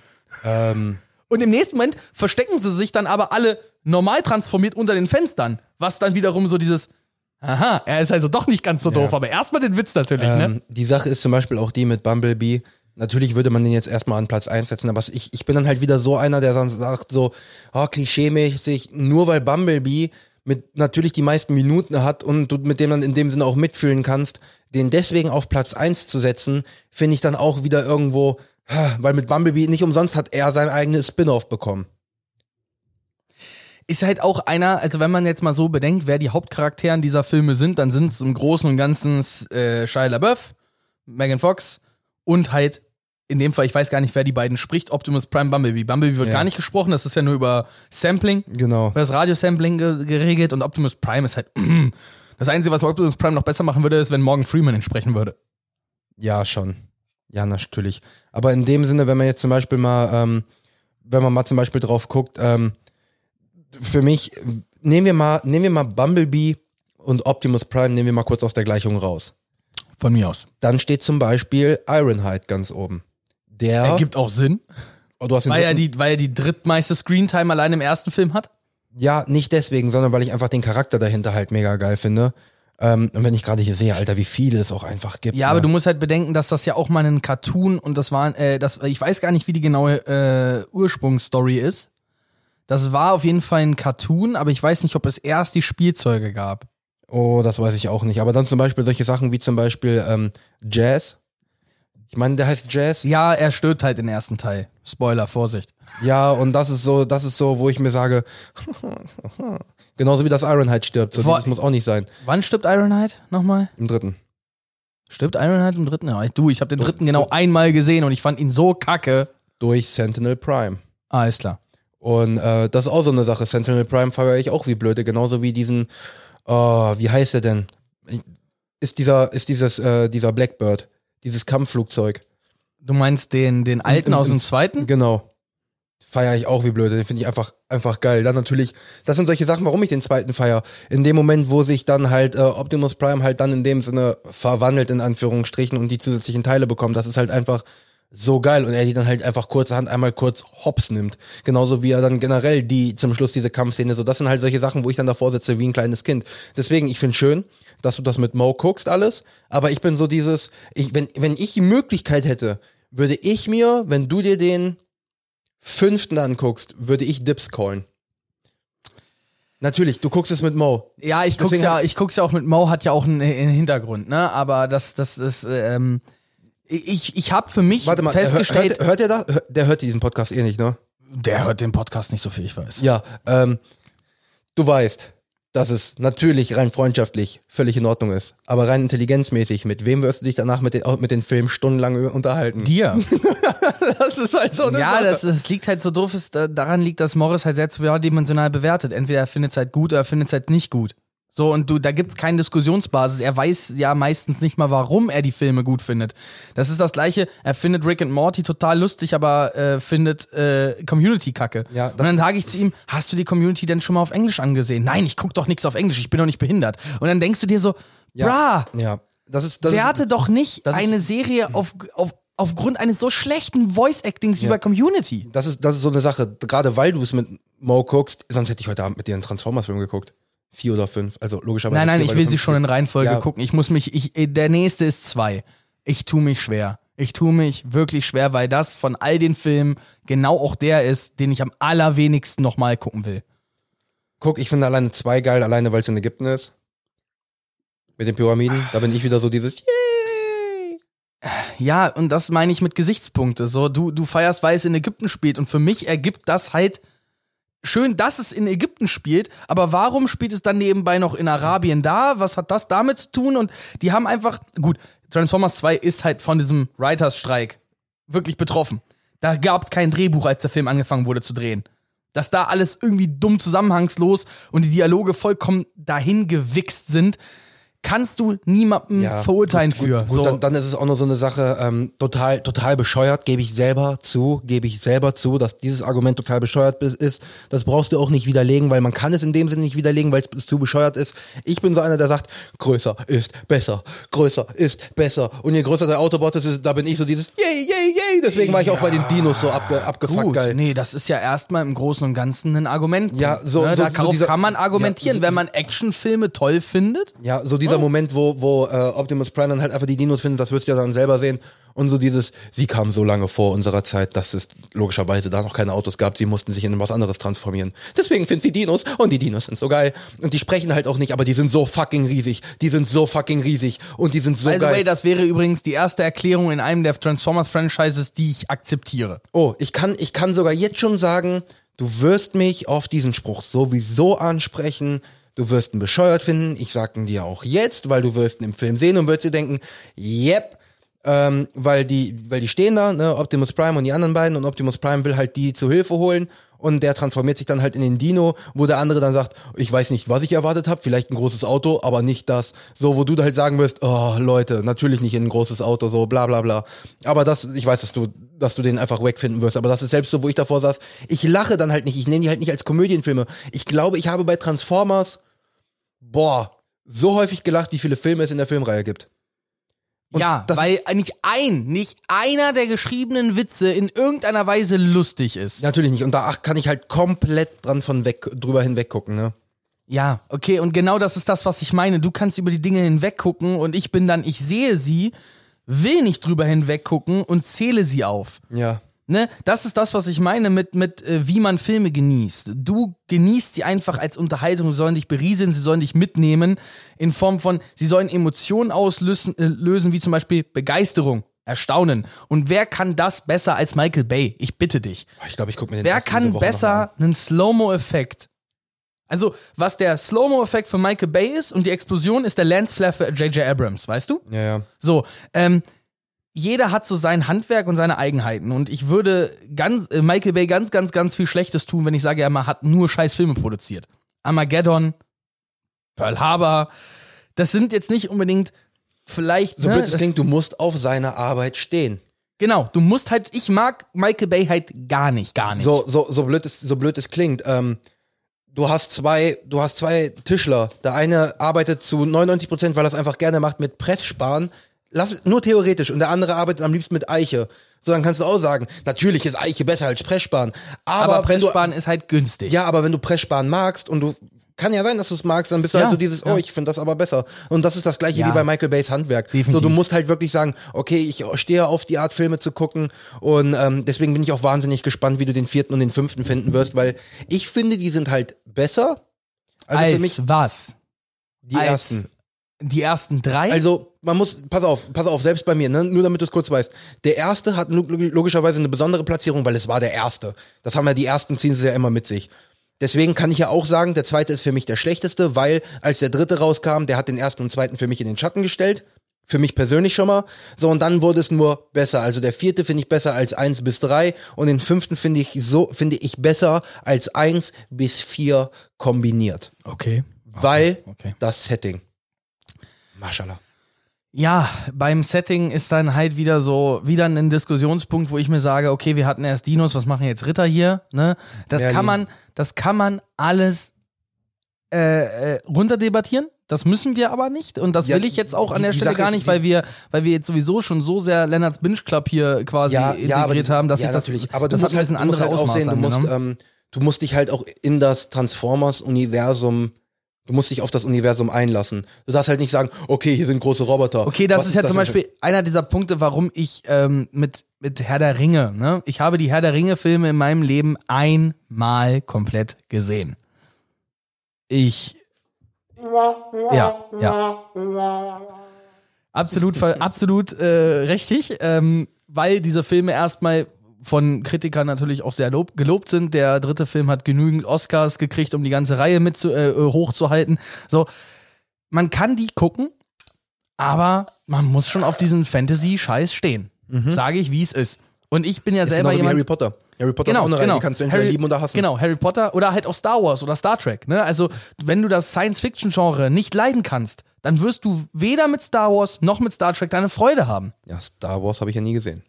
ähm, Und im nächsten Moment verstecken sie sich dann aber alle normal transformiert unter den Fenstern. Was dann wiederum so dieses, aha, er ist also doch nicht ganz so doof. Aber erstmal den Witz natürlich, ne? Ähm, die Sache ist zum Beispiel auch die mit Bumblebee. Natürlich würde man den jetzt erstmal an Platz 1 setzen, aber ich, ich bin dann halt wieder so einer, der dann sagt so, oh, klischeemäßig, nur weil Bumblebee mit natürlich die meisten Minuten hat und du mit dem dann in dem Sinne auch mitfühlen kannst, den deswegen auf Platz 1 zu setzen, finde ich dann auch wieder irgendwo, weil mit Bumblebee nicht umsonst hat er sein eigenes Spin-off bekommen. Ist halt auch einer, also wenn man jetzt mal so bedenkt, wer die Hauptcharakteren dieser Filme sind, dann sind es im Großen und Ganzen äh, Shia LaBeouf, Megan Fox und halt in dem Fall, ich weiß gar nicht, wer die beiden spricht, Optimus Prime, Bumblebee. Bumblebee wird Ja. gar nicht gesprochen, das ist ja nur über Sampling, Genau. über das Radiosampling ge geregelt und Optimus Prime ist halt das Einzige, was Optimus Prime noch besser machen würde, ist, wenn Morgan Freeman entsprechen würde. Ja, schon. Ja, natürlich. Aber in dem Sinne, wenn man jetzt zum Beispiel mal, ähm, wenn man mal zum Beispiel drauf guckt, ähm, für mich, nehmen wir mal, nehmen wir mal Bumblebee und Optimus Prime, nehmen wir mal kurz aus der Gleichung raus. Von mir aus. Dann steht zum Beispiel Ironhide ganz oben. Der, Ergibt auch Sinn, oh, du hast den weil er, die, weil er die drittmeiste Screentime allein im ersten Film hat. ja, nicht deswegen, sondern weil ich einfach den Charakter dahinter halt mega geil finde. Ähm, und wenn ich gerade hier sehe, Alter, wie viele es auch einfach gibt. Ja, ne? aber du musst halt bedenken, dass das ja auch mal ein Cartoon und das war, äh, das, ich weiß gar nicht, wie die genaue äh, Ursprungsstory ist. Das war auf jeden Fall ein Cartoon, aber ich weiß nicht, ob es erst die Spielzeuge gab. Oh, das weiß ich auch nicht. Aber dann zum Beispiel solche Sachen wie zum Beispiel ähm, Jazz. Ich meine, der heißt Jazz. Ja, er stirbt halt den ersten Teil. Spoiler, Vorsicht. Ja, und das ist so, das ist so, wo ich mir sage, genauso wie das Ironhide stirbt. So, Vor- das muss auch nicht sein. Wann stirbt Ironhide nochmal? Im dritten. Stirbt Ironhide im dritten? Ja, ich- du, ich habe den dritten genau einmal gesehen und ich fand ihn so kacke. Durch Sentinel Prime. Ah, ist klar. Und äh, das ist auch so eine Sache. Sentinel Prime feiere ich auch wie blöde. Genauso wie diesen, oh, wie heißt er denn? Ist dieser, ist dieses, äh, dieser Blackbird. Dieses Kampfflugzeug. Du meinst den, den alten Im- aus im- dem zweiten? Genau. feiere ich auch wie blöd. Den finde ich einfach, einfach geil. Dann natürlich, das sind solche Sachen, warum ich den zweiten feier. In dem Moment, wo sich dann halt äh, Optimus Prime halt dann in dem Sinne verwandelt, in Anführungsstrichen, und die zusätzlichen Teile bekommt, das ist halt einfach so geil. Und er die dann halt einfach kurzerhand einmal kurz hops nimmt. Genauso wie er dann generell die zum Schluss diese Kampfszene, so das sind halt solche Sachen, wo ich dann davor sitze wie ein kleines Kind. Deswegen, ich finde schön, dass du das mit Mo guckst alles. Aber ich bin so dieses, ich, wenn, wenn ich die Möglichkeit hätte, würde ich mir, wenn du dir den fünften anguckst, würde ich Dips callen. Natürlich, du guckst es mit Mo. Ja, ich guck's Deswegen ja, hab- ich guck's ja auch mit Mo, hat ja auch einen, einen Hintergrund, ne? Aber das, das ist, ähm, ich, ich habe für mich Warte mal, festgestellt, hört, hört er? Hör- Der hört diesen Podcast eh nicht, ne? der hört den Podcast nicht so viel, ich weiß. Ja, ähm, du weißt, dass es natürlich rein freundschaftlich völlig in Ordnung ist. Aber rein intelligenzmäßig, mit wem wirst du dich danach mit den, mit den Filmen stundenlang unterhalten? Dir. das ist halt so eine Ja, Sache. das, das liegt halt so doof, ist, da- daran liegt, dass Morris halt sehr zweidimensional bewertet. Entweder er findet es halt gut oder er findet es halt nicht gut. So, und du, da gibt's keine Diskussionsbasis. Er weiß ja meistens nicht mal, warum er die Filme gut findet. Das ist das Gleiche, er findet Rick and Morty total lustig, aber äh, findet äh, Community kacke. Ja, und dann sage ich zu ihm, hast du die Community denn schon mal auf Englisch angesehen? Nein, ich guck doch nichts auf Englisch, ich bin doch nicht behindert. Und dann denkst du dir so, ja. bra, Ja, das ist, das werte ist, doch nicht das ist- eine Serie auf, auf, aufgrund eines so schlechten Voice-Actings wie Ja. bei Community. das ist, das ist so eine Sache. Gerade weil du es mit Mo guckst, sonst hätte ich heute Abend mit dir einen Transformers-Film geguckt. Vier oder fünf. Also logischerweise. Nein, nein, ich will sie schon in Reihenfolge Ja. gucken. Ich muss mich, ich, der nächste ist zwei. Ich tu mich schwer. Ich tu mich wirklich schwer, weil das von all den Filmen genau auch der ist, den ich am allerwenigsten nochmal gucken will. Guck, ich finde alleine zwei geil, alleine weil es in Ägypten ist. Mit den Pyramiden. Da bin ich wieder so dieses Yay! Ja, und das meine ich mit Gesichtspunkte. So, du, du feierst, weil es in Ägypten spielt. Und für mich ergibt das halt schön, dass es in Ägypten spielt, aber warum spielt es dann nebenbei noch in Arabien da? Was hat das damit zu tun? Und die haben einfach, gut, Transformers 2 ist halt von diesem Writers-Streik wirklich betroffen. Da gab es kein Drehbuch, als der Film angefangen wurde zu drehen. Dass da alles irgendwie dumm zusammenhangslos und die Dialoge vollkommen dahin gewichst sind, kannst du niemandem Ja, verurteilen gut, für. Gut, so. dann, dann ist es auch noch so eine Sache, ähm, total, total bescheuert, gebe ich selber zu, gebe ich selber zu, dass dieses Argument total bescheuert ist. Das brauchst du auch nicht widerlegen, weil man kann es in dem Sinne nicht widerlegen, weil es zu bescheuert ist. Ich bin so einer, der sagt, größer ist besser, größer ist besser. Und je größer der Autobot ist, da bin ich so dieses yay, yay, yay. Deswegen war ich auch bei den Dinos so abge, abgefuckt Gut, geil. nee, das ist ja erstmal im Großen und Ganzen ein Argument. Ja, so- ne, so- Darauf so dieser- kann man argumentieren, ja, so- wenn man Actionfilme toll findet. Ja, so dieser Moment, wo, wo äh, Optimus Prime dann halt einfach die Dinos findet, das wirst du ja dann selber sehen. Und so dieses, sie kamen so lange vor unserer Zeit, dass es logischerweise da noch keine Autos gab. Sie mussten sich in was anderes transformieren. Deswegen sind sie Dinos und die Dinos sind so geil. Und die sprechen halt auch nicht, aber die sind so fucking riesig. Die sind so fucking riesig und die sind so By the geil. way, das wäre übrigens die erste Erklärung in einem der Transformers-Franchises, die ich akzeptiere. Oh, ich kann, ich kann sogar jetzt schon sagen, du wirst mich auf diesen Spruch sowieso ansprechen. Du wirst ihn bescheuert finden. Ich sag ihn dir auch jetzt, weil du wirst ihn im Film sehen und wirst dir denken, yep, ähm, weil die, weil die stehen da, ne, Optimus Prime und die anderen beiden und Optimus Prime will halt die zu Hilfe holen und der transformiert sich dann halt in den Dino, wo der andere dann sagt, ich weiß nicht, was ich erwartet habe, vielleicht ein großes Auto, aber nicht das. So, wo du halt sagen wirst, oh Leute, natürlich nicht in ein großes Auto, so bla bla bla. Aber das, ich weiß, dass du, dass du den einfach wegfinden wirst, aber das ist selbst so, wo ich davor saß, ich lache dann halt nicht, ich nehme die halt nicht als Komödienfilme. Ich glaube, ich habe bei Transformers, boah, so häufig gelacht, wie viele Filme es in der Filmreihe gibt. Und ja, weil nicht ein, nicht einer der geschriebenen Witze in irgendeiner Weise lustig ist. Natürlich nicht. Und da kann ich halt komplett dran von weg, drüber hinweg gucken, ne? Ja, okay, und genau das ist das, was ich meine. Du kannst über die Dinge hinweggucken und ich bin dann, ich sehe sie, will nicht drüber hinweggucken und zähle sie auf. Ja. Ne, das ist das, was ich meine mit, mit äh, wie man Filme genießt. Du genießt sie einfach als Unterhaltung, sie sollen dich berieseln, sie sollen dich mitnehmen in Form von, sie sollen Emotionen auslösen, äh, lösen, wie zum Beispiel Begeisterung, Erstaunen. Und wer kann das besser als Michael Bay? Ich bitte dich. Ich glaube, ich gucke mir den Wer kann besser einen Slow-Mo-Effekt? Also, was der Slow-Mo-Effekt für Michael Bay ist und die Explosion ist der Lensflare für J.J. Abrams, weißt du? Ja, ja. So, ähm, jeder hat so sein Handwerk und seine Eigenheiten. Und ich würde ganz, äh, Michael Bay ganz, ganz, ganz viel Schlechtes tun, wenn ich sage, er hat nur scheiß Filme produziert. Armageddon, Pearl Harbor, das sind jetzt nicht unbedingt vielleicht. So ne, blöd es klingt, du musst auf seine Arbeit stehen. Genau, du musst halt, ich mag Michael Bay halt gar nicht, gar nicht. So, so, so blöd es, so blöd es klingt. Ähm, du hast zwei, du hast zwei Tischler. Der eine arbeitet zu 99 Prozent, weil er es einfach gerne macht mit Presssparen. Lass, nur theoretisch. Und der andere arbeitet am liebsten mit Eiche. So, dann kannst du auch sagen, natürlich ist Eiche besser als Presssparen. Aber, aber Presssparen ist halt günstig. ja, aber wenn du Presssparen magst und du kann ja sein, dass du es magst, dann bist du Ja, halt so dieses, ja. oh, ich finde das aber besser. Und das ist das gleiche Ja. wie bei Michael Bays Handwerk. Definitiv. So, du musst halt wirklich sagen, okay, ich stehe auf die Art Filme zu gucken und ähm, deswegen bin ich auch wahnsinnig gespannt, wie du den vierten und den fünften finden wirst, weil ich finde, die sind halt besser. Also als für mich was? die als- ersten. Die ersten drei? Also, man muss, pass auf, pass auf, selbst bei mir, ne? nur damit du es kurz weißt. Der erste hat log- logischerweise eine besondere Platzierung, weil es war der erste. Das haben ja die ersten, ziehen sie ja immer mit sich. Deswegen kann ich ja auch sagen, der zweite ist für mich der schlechteste, weil als der dritte rauskam, der hat den ersten und zweiten für mich in den Schatten gestellt. Für mich persönlich schon mal. So, und dann wurde es nur besser. Also der vierte finde ich besser als eins bis drei und den fünften finde ich so, finde ich besser als eins bis vier kombiniert. okay. Weil okay. das Setting. Mashallah. Ja, beim Setting ist dann halt wieder so, wieder ein Diskussionspunkt, wo ich mir sage, okay, wir hatten erst Dinos, was machen jetzt Ritter hier? Ne? Das Merlin. kann man, das kann man alles äh, äh, runterdebattieren. Das müssen wir aber nicht. Und das Ja, will ich jetzt auch an der Stelle Sache gar nicht, weil wir, weil wir jetzt sowieso schon so sehr Lennarts Binge Club hier quasi integriert die- haben, dass ja, ich das, natürlich. Aber du das musst hat ein halt, bisschen du musst andere halt auch Ausmaße sehen, du musst, ähm, du musst dich halt auch in das Transformers-Universum, du musst dich auf das Universum einlassen. Du darfst halt nicht sagen, okay, hier sind große Roboter. Okay, das Was ist ja zum Beispiel einer dieser Punkte, warum ich ähm, mit, mit Herr der Ringe, ne? Ich habe die Herr der Ringe-Filme in meinem Leben einmal komplett gesehen. Ich. Ja, ja. Absolut, absolut äh, richtig, ähm, weil diese Filme erstmal von Kritikern natürlich auch sehr lob, gelobt sind. Der dritte Film hat genügend Oscars gekriegt, um die ganze Reihe mit zu, äh, hochzuhalten. So, man kann die gucken, aber man muss schon auf diesen Fantasy-Scheiß stehen. Sage ich, wie es ist. Und ich bin ja Mhm. Ist selber jemand. Harry Potter. Harry Potter Genau, ist auch eine Reihe, genau. die kannst du entweder Harry- lieben oder hassen. Genau, Harry Potter oder halt auch Star Wars oder Star Trek. Ne? Also, wenn du das Science-Fiction-Genre nicht leiden kannst, dann wirst du weder mit Star Wars noch mit Star Trek deine Freude haben. Ja, Star Wars habe ich ja nie gesehen.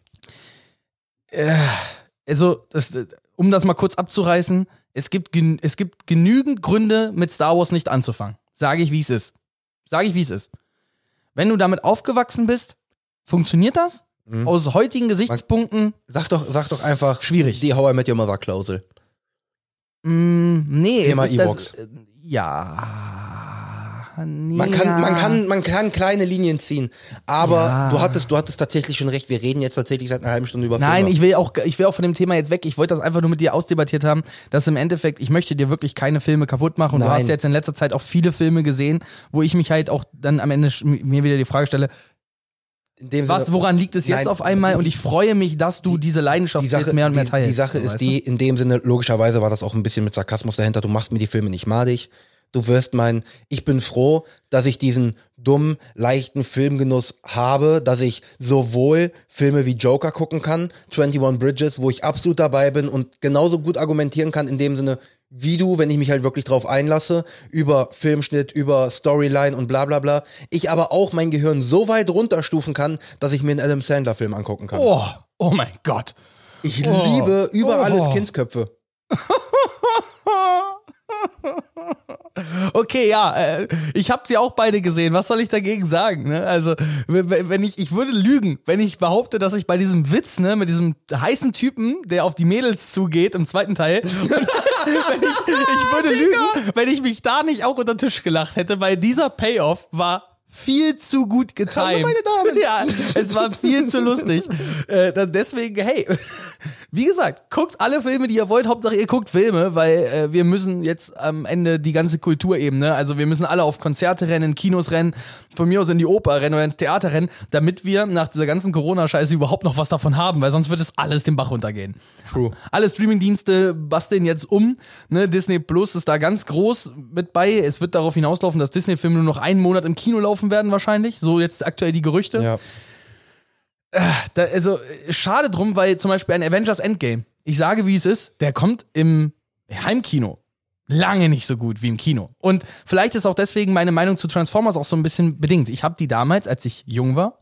Also, das, um das mal kurz abzureißen, es gibt, es gibt genügend Gründe, mit Star Wars nicht anzufangen. Sage ich, wie es ist. Sage ich, wie es ist. Wenn du damit aufgewachsen bist, funktioniert das? Mhm. Aus heutigen Gesichtspunkten, Sag doch, sag doch einfach Schwierig. die How I Met Your Mother Klausel. mh, nee, Thema es ist das, Ewoks. äh, ja, nee, Man kann, ja. man kann, man kann kleine Linien ziehen. Aber Ja. du hattest, du hattest tatsächlich schon recht. Wir reden jetzt tatsächlich seit einer halben Stunde über Nein, Filme. ich will auch, ich will auch von dem Thema jetzt weg. Ich wollte das einfach nur mit dir ausdebattiert haben, dass im Endeffekt, ich möchte dir wirklich keine Filme kaputt machen. Und du Nein. hast jetzt in letzter Zeit auch viele Filme gesehen, wo ich mich halt auch dann am Ende mir wieder die Frage stelle, was, woran liegt es jetzt Nein, auf einmal? die- Und ich freue mich, dass du diese Leidenschaft die Sache, jetzt mehr und mehr die, teilst. die Sache so, ist die, in dem Sinne, logischerweise war das auch ein bisschen mit Sarkasmus dahinter, du machst mir die Filme nicht madig. Du wirst meinen, ich bin froh, dass ich diesen dummen, leichten Filmgenuss habe, dass ich sowohl Filme wie Joker gucken kann, 21 Bridges, wo ich absolut dabei bin und genauso gut argumentieren kann, in dem Sinne, wie du, wenn ich mich halt wirklich drauf einlasse, über Filmschnitt, über Storyline und bla bla bla. Ich aber auch mein Gehirn so weit runterstufen kann, dass ich mir einen Adam Sandler-Film angucken kann. Oh, oh mein Gott. Ich Oh. liebe über Oh. alles Kindsköpfe. Okay, ja, äh, ich habe sie auch beide gesehen. Was soll ich dagegen sagen? Ne? Also, wenn ich, ich würde lügen, wenn ich behaupte, dass ich bei diesem Witz, ne, mit diesem heißen Typen, der auf die Mädels zugeht im zweiten Teil, ich, ich würde lügen, wenn ich mich da nicht auch unter den Tisch gelacht hätte, weil dieser Payoff war viel zu gut getimed. Hallo, meine Damen. Ja, es war viel zu lustig. Äh, dann deswegen, hey, wie gesagt, guckt alle Filme, die ihr wollt. Hauptsache ihr guckt Filme, weil äh, wir müssen jetzt am Ende die ganze Kulturebene, also wir müssen alle auf Konzerte rennen, Kinos rennen, von mir aus in die Oper rennen oder ins Theater rennen, damit wir nach dieser ganzen Corona-Scheiße überhaupt noch was davon haben, weil sonst wird es alles den Bach runtergehen. True. Alle Streamingdienste basteln jetzt um. Ne? Disney Plus ist da ganz groß mit bei. Es wird darauf hinauslaufen, dass Disney-Filme nur noch einen Monat im Kino laufen werden, wahrscheinlich. So jetzt aktuell die Gerüchte. Ja. Da, also äh, schade drum, weil zum Beispiel ein Avengers Endgame, ich sage wie es ist, der kommt im Heimkino. Lange nicht so gut wie im Kino. Und vielleicht ist auch deswegen meine Meinung zu Transformers auch so ein bisschen bedingt. Ich habe die damals, als ich jung war,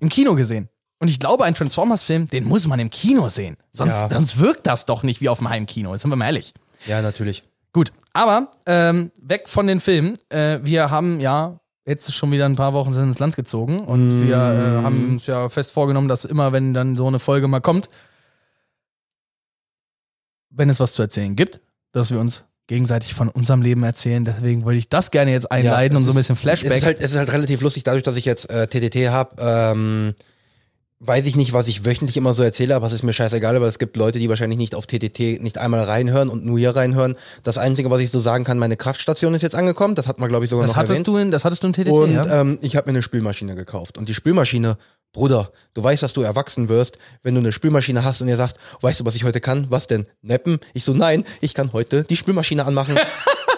im Kino gesehen. Und ich glaube, ein Transformers-Film, den muss man im Kino sehen. Sonst, Ja. sonst wirkt das doch nicht wie auf dem Heimkino. Jetzt sind wir mal ehrlich. Ja, natürlich. Gut, aber ähm, weg von den Filmen. Äh, wir haben ja jetzt schon wieder ein paar Wochen sind ins Land gezogen und wir äh, haben uns ja fest vorgenommen, dass immer, wenn dann so eine Folge mal kommt, wenn es was zu erzählen gibt, dass wir uns gegenseitig von unserem Leben erzählen. Deswegen wollte ich das gerne jetzt einleiten und es so ein bisschen Flashback. Es ist halt, es ist halt relativ lustig, dadurch, dass ich jetzt äh, TTT habe, ähm, weiß ich nicht, was ich wöchentlich immer so erzähle, aber es ist mir scheißegal, aber es gibt Leute, die wahrscheinlich nicht auf TTT nicht einmal reinhören und nur hier reinhören. Das Einzige, was ich so sagen kann, meine Kraftstation ist jetzt angekommen, das hat man, glaube ich, sogar das noch hattest erwähnt. du in, das hattest du in TTT, Und ja? ähm, ich habe mir eine Spülmaschine gekauft. Und die Spülmaschine, Bruder, du weißt, dass du erwachsen wirst, wenn du eine Spülmaschine hast und ihr sagst, weißt du, was ich heute kann? Was denn? Neppen? Ich so, nein, ich kann heute die Spülmaschine anmachen.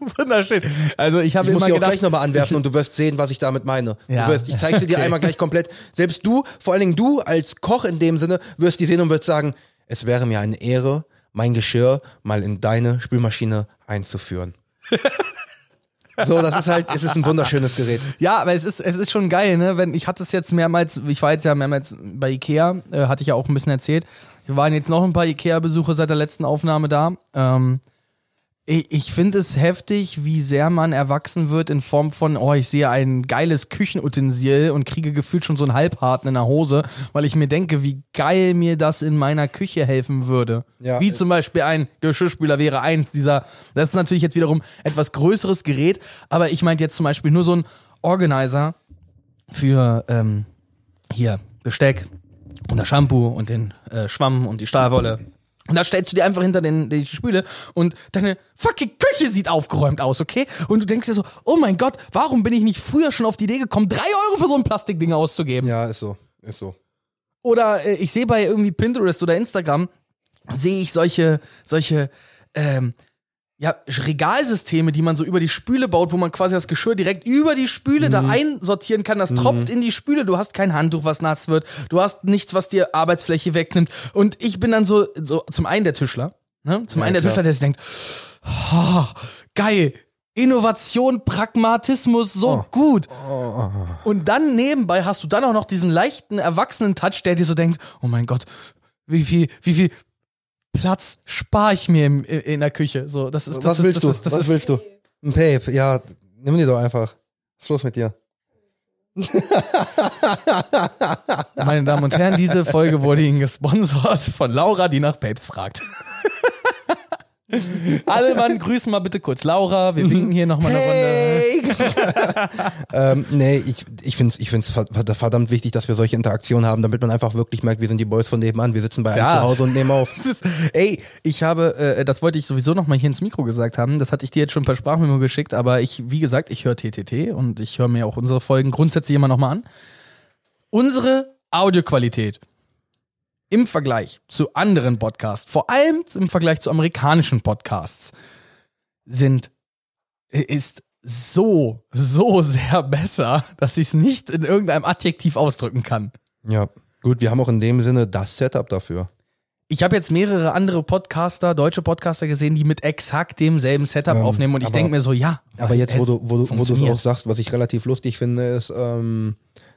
Wunderschön. Also ich habe Ich muss immer die auch gedacht, gleich nochmal anwerfen und du wirst sehen, was ich damit meine. Ja. Du wirst, ich zeige sie dir einmal gleich komplett. Selbst du, vor allen Dingen du als Koch in dem Sinne, wirst die sehen und wirst sagen, es wäre mir eine Ehre, mein Geschirr mal in deine Spülmaschine einzuführen. so, das ist halt, es ist ein wunderschönes Gerät. Ja, aber es ist, es ist schon geil, ne? Wenn, ich hatte es jetzt mehrmals, ich war jetzt ja mehrmals bei Ikea, äh, hatte ich ja auch ein bisschen erzählt. Wir waren jetzt noch ein paar Ikea-Besuche seit der letzten Aufnahme da. Ähm, ich ich finde es heftig, wie sehr man erwachsen wird in Form von, oh, ich sehe ein geiles Küchenutensil und kriege gefühlt schon so einen Halbharten in der Hose, weil ich mir denke, wie geil mir das in meiner Küche helfen würde. Ja. Wie zum Beispiel ein Geschirrspüler wäre eins dieser, das ist natürlich jetzt wiederum etwas größeres Gerät, aber ich meinte jetzt zum Beispiel nur so ein Organizer für ähm, hier Besteck und das Shampoo und den äh, Schwamm und die Stahlwolle. Und da stellst du dir einfach hinter den, die Spüle und deine fucking Küche sieht aufgeräumt aus, okay? Und du denkst dir so, oh mein Gott, warum bin ich nicht früher schon auf die Idee gekommen, drei Euro für so ein Plastikding auszugeben? Ja, ist so, ist so. Oder äh, ich sehe bei irgendwie Pinterest oder Instagram, sehe ich solche, solche, ähm, ja, Regalsysteme, die man so über die Spüle baut, wo man quasi das Geschirr direkt über die Spüle da einsortieren kann. Das tropft in die Spüle. Du hast kein Handtuch, was nass wird. Du hast nichts, was dir Arbeitsfläche wegnimmt. Und ich bin dann so, so zum einen der Tischler, ne? Zum Ja, einen der klar. Tischler, der sich denkt, oh, geil, Innovation, Pragmatismus, so Oh. gut. Und dann nebenbei hast du dann auch noch diesen leichten Erwachsenen-Touch, der dir so denkt, oh mein Gott, wie viel, wie viel Platz spare ich mir im, in der Küche? So, das ist, das Was ist, willst das du? Ist, das Was ist, willst du? Ein Pape, ja, nimm die doch einfach. Was ist los mit dir? Meine Damen und Herren, diese Folge wurde Ihnen gesponsert von Laura, die nach Papes fragt. Alle Mann, grüßen mal bitte kurz Laura. Wir winken hier nochmal eine Runde. ähm, nee, ich, ich finde es ich find's ver- verdammt wichtig, dass wir solche Interaktionen haben, damit man einfach wirklich merkt, wir sind die Boys von nebenan. Wir sitzen bei einem Ja. zu Hause und nehmen auf. Ist, ey, ich habe, äh, das wollte ich sowieso noch mal hier ins Mikro gesagt haben. Das hatte ich dir jetzt schon per Sprachmemo geschickt, aber ich, wie gesagt, ich höre TTT und ich höre mir auch unsere Folgen grundsätzlich immer noch mal an. Unsere Audioqualität im Vergleich zu anderen Podcasts, vor allem im Vergleich zu amerikanischen Podcasts, sind, ist so, so sehr besser, dass ich es nicht in irgendeinem Adjektiv ausdrücken kann. Ja, gut, wir haben auch in dem Sinne das Setup dafür. Ich habe jetzt mehrere andere Podcaster, deutsche Podcaster gesehen, die mit exakt demselben Setup Ähm, aufnehmen und ich denke mir so, ja. Aber jetzt, wo du, wo du, wo du es auch sagst, was ich relativ lustig finde, ist, ähm,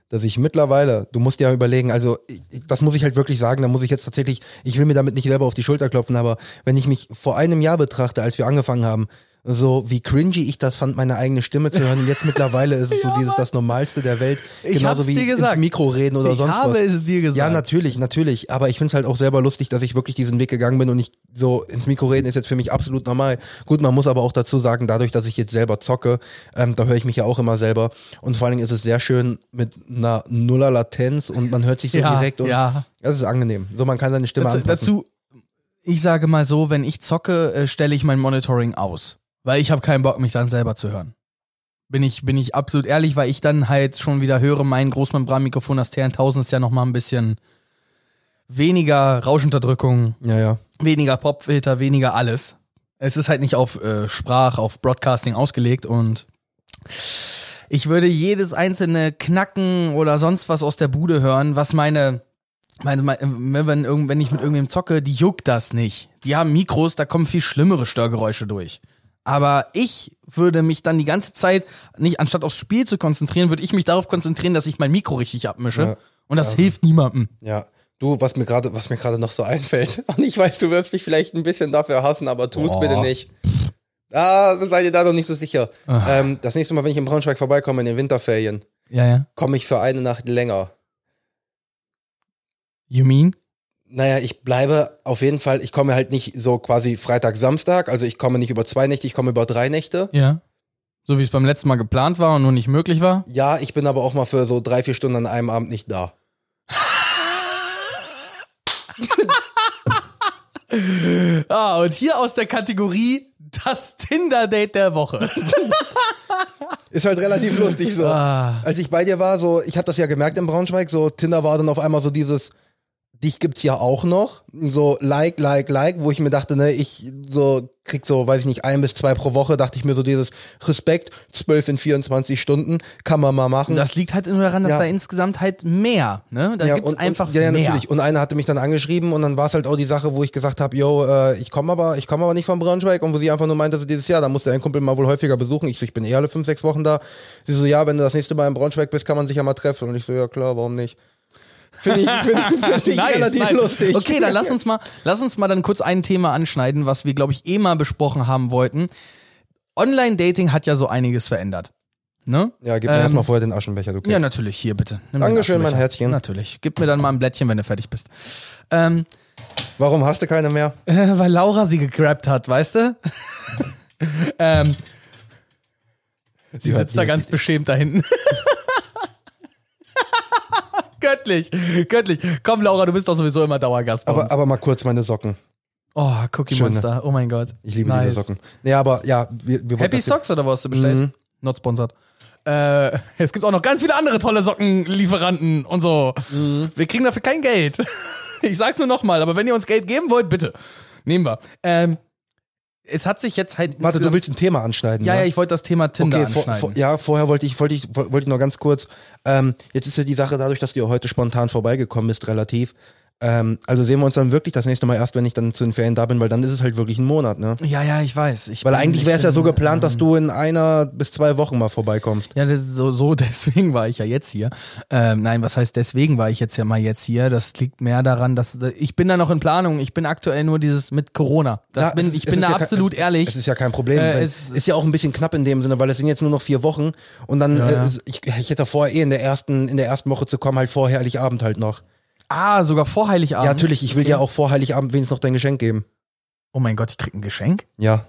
dass ich mittlerweile, du musst ja überlegen, also ich- das muss ich halt wirklich sagen, da muss ich jetzt tatsächlich, ich will mir damit nicht selber auf die Schulter klopfen, aber wenn ich mich vor einem Jahr betrachte, als wir angefangen haben, so wie cringy ich das fand, meine eigene Stimme zu hören und jetzt mittlerweile ist es so dieses das Normalste der Welt, Ich genauso wie dir gesagt. ins Mikro reden oder ich sonst habe was. es dir gesagt. Ja, natürlich, natürlich. Aber ich finde es halt auch selber lustig, dass ich wirklich diesen Weg gegangen bin und nicht so ins Mikro reden ist jetzt für mich absolut normal. Gut, man muss aber auch dazu sagen, dadurch, dass ich jetzt selber zocke, ähm, da höre ich mich ja auch immer selber. Und vor allen Dingen ist es sehr schön mit einer Nuller Latenz und man hört sich so ja, direkt und ja. das ist angenehm. So, man kann seine Stimme Dazu, anpassen. dazu, ich sage mal so, wenn ich zocke, äh, stelle ich mein Monitoring aus. Weil ich habe keinen Bock, mich dann selber zu hören. Bin ich, bin ich absolut ehrlich, weil ich dann halt schon wieder höre, mein Großmembranmikrofon, das TN1000 ist ja nochmal ein bisschen weniger Rauschunterdrückung, ja, ja. weniger Popfilter, weniger alles. Es ist halt nicht auf äh, Sprach, auf Broadcasting ausgelegt und ich würde jedes einzelne Knacken oder sonst was aus der Bude hören, was meine, meine, meine wenn, wenn ich mit irgendwem zocke, die juckt das nicht. Die haben Mikros, da kommen viel schlimmere Störgeräusche durch. Aber ich würde mich dann die ganze Zeit, nicht anstatt aufs Spiel zu konzentrieren, würde ich mich darauf konzentrieren, dass ich mein Mikro richtig abmische. Ja. Und das hilft niemandem. Ja. Du, was mir gerade, was mir gerade noch so einfällt, und ich weiß, du wirst mich vielleicht ein bisschen dafür hassen, aber tu es bitte nicht. Ah, seid ihr da noch nicht so sicher. Ah. Ähm, das nächste Mal, wenn ich in Braunschweig vorbeikomme in den Winterferien, Ja, ja. komme ich für eine Nacht länger. You mean? Naja, ich bleibe auf jeden Fall, ich komme halt nicht so quasi Freitag, Samstag, also ich komme nicht über zwei Nächte, ich komme über drei Nächte. Ja. So wie es beim letzten Mal geplant war und nur nicht möglich war. Ja, ich bin aber auch mal für so drei, vier Stunden an einem Abend nicht da. Ah, und hier aus der Kategorie das Tinder-Date der Woche. Ist halt relativ lustig so. Ah. Als ich bei dir war, so, ich habe das ja gemerkt in Braunschweig, so Tinder war dann auf einmal so dieses, dich gibt's ja auch noch, so like, like, like, wo ich mir dachte, ne, ich so krieg so, weiß ich nicht, ein bis zwei pro Woche, dachte ich mir so dieses Respekt, 12 in 24 Stunden, kann man mal machen. Das liegt halt nur daran, dass Ja. da insgesamt halt mehr, ne? Da ja, gibt's und, einfach und, ja, ja, mehr. natürlich. Und einer hatte mich dann angeschrieben und dann war es halt auch die Sache, wo ich gesagt habe, yo, äh, ich komme aber, ich komme aber nicht von Braunschweig und wo sie einfach nur meinte, so dieses Jahr, da musste dein Kumpel mal wohl häufiger besuchen. Ich so, ich bin eh alle fünf, sechs Wochen da. Sie so, ja, wenn du das nächste Mal in Braunschweig bist, kann man sich ja mal treffen. Und ich so, ja klar, warum nicht? Finde ich, find, find ich Nice, relativ nice. lustig. Okay, dann lass uns mal, lass uns mal dann kurz ein Thema anschneiden, was wir, glaube ich, eh mal besprochen haben wollten. Online-Dating hat ja so einiges verändert. Ne? Ja, gib mir Ähm, erstmal vorher den Aschenbecher, du Ja, natürlich, hier bitte. Nimm Dankeschön, mein. Herzchen. Natürlich. Gib mir dann mal ein Blättchen, wenn du fertig bist. Ähm, Warum hast du keine mehr? äh, weil Laura sie gegrabt hat, weißt du? ähm, sie hört sitzt da ganz beschämt da hinten. Göttlich, göttlich. Komm, Laura, du bist doch sowieso immer Dauergast Aber, aber mal kurz meine Socken. Oh, Cookie Schöne. Monster. Oh mein Gott. Ich liebe Nice. diese Socken. Nee, aber ja, wir, wir Happy Socks oder was hast du bestellt? Mhm. Not sponsored. Äh, es gibt auch noch ganz viele andere tolle Sockenlieferanten und so. Mhm. Wir kriegen dafür kein Geld. Ich sag's nur nochmal, aber wenn ihr uns Geld geben wollt, bitte. Nehmen wir. Ähm, es hat sich jetzt halt. Warte, du willst ein Thema anschneiden. Ja, ne? ja, ich wollte das Thema Tinder Okay, vor, anschneiden. vor, ja, vorher wollte ich, wollte ich, wollte ich noch ganz kurz. Ähm, jetzt ist ja die Sache dadurch, dass du heute spontan vorbeigekommen bist, relativ. Ähm, also sehen wir uns dann wirklich das nächste Mal erst, wenn ich dann zu den Ferien da bin, weil dann ist es halt wirklich ein Monat, ne? ja, ja, ich weiß. Ich Weil bin- eigentlich ich wäre es ja so geplant, dass ähm, du in einer bis zwei Wochen mal vorbeikommst. Ja, so, so deswegen war ich ja jetzt hier. Ähm, nein, was heißt deswegen war ich jetzt ja mal jetzt hier? Das liegt mehr daran, dass ich bin da noch in Planung. Ich bin aktuell nur dieses mit Corona. Ja, bin, ist- ich bin da ja kein- absolut es, ehrlich. Es ist ja kein Problem. Äh, es- ist ja auch ein bisschen knapp in dem Sinne, weil es sind jetzt nur noch vier Wochen und dann, Ja, äh, ich, ich hätte vorher eh in der ersten, in der ersten Woche zu kommen, halt vor Heiligabend halt noch. Ah, sogar vor Heiligabend. Ja, natürlich, ich will Okay. dir auch vor Heiligabend wenigstens noch dein Geschenk geben. Oh mein Gott, ich krieg ein Geschenk? Ja,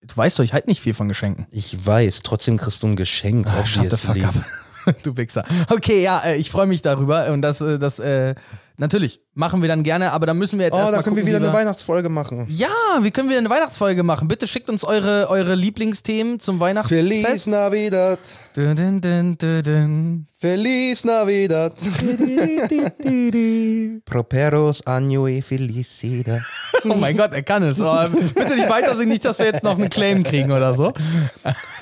Du weißt doch, ich halte nicht viel von Geschenken. ich weiß, trotzdem kriegst du ein Geschenk. Ah, shut the fuck up. du Wichser. Okay, ja, äh, ich freue mich darüber und das, äh, das, äh, natürlich, machen wir dann gerne, aber dann müssen wir jetzt Oh, da können wir wieder wie eine Weihnachtsfolge machen. Ja, wir können wieder eine Weihnachtsfolge machen. Bitte schickt uns eure, eure Lieblingsthemen zum Weihnachtsfest. Feliz Navidad, Dun, dun, dun, dun, dun. Feliz Navidad. Properos año y felicidad. Oh mein Gott, er kann es. Aber bitte nicht weiter singen, nicht, dass wir jetzt noch einen Claim kriegen oder so.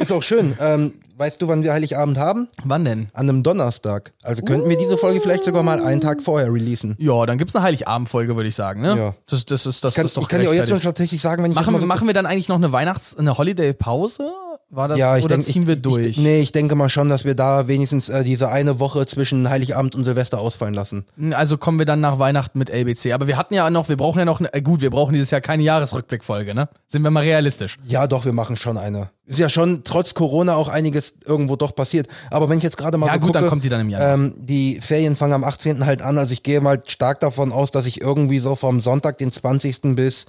Ist auch schön. Ähm, weißt du, wann wir Heiligabend haben? Wann denn? An einem Donnerstag. Also könnten wir diese Folge vielleicht sogar mal einen Tag vorher releasen. Ja, dann gibt's eine Heiligabendfolge, würde ich sagen. Ne? Ja. Das, das ist das, kann, das ist doch ich kann dir auch jetzt schon tatsächlich sagen, wenn ich Machen, mal so machen wir dann eigentlich noch eine Weihnachts-, eine Holiday-Pause? War das, ja, ich oder denke, ziehen ich, wir durch? Ich, nee, ich denke mal schon, dass wir da wenigstens äh, diese eine Woche zwischen Heiligabend und Silvester ausfallen lassen. Also kommen wir dann nach Weihnachten mit LBC. Aber wir hatten ja noch, wir brauchen ja noch, äh, gut, wir brauchen dieses Jahr keine Jahresrückblickfolge, ne? Sind wir mal realistisch. Ja, doch, wir machen schon eine. Ist ja schon trotz Corona auch einiges irgendwo doch passiert. Aber wenn ich jetzt gerade mal Ja, so gut, gucke, dann kommt die dann im Januar. ähm, die Ferien fangen am 18. halt an. Also ich gehe mal stark davon aus, dass ich irgendwie so vom Sonntag, den 20. bis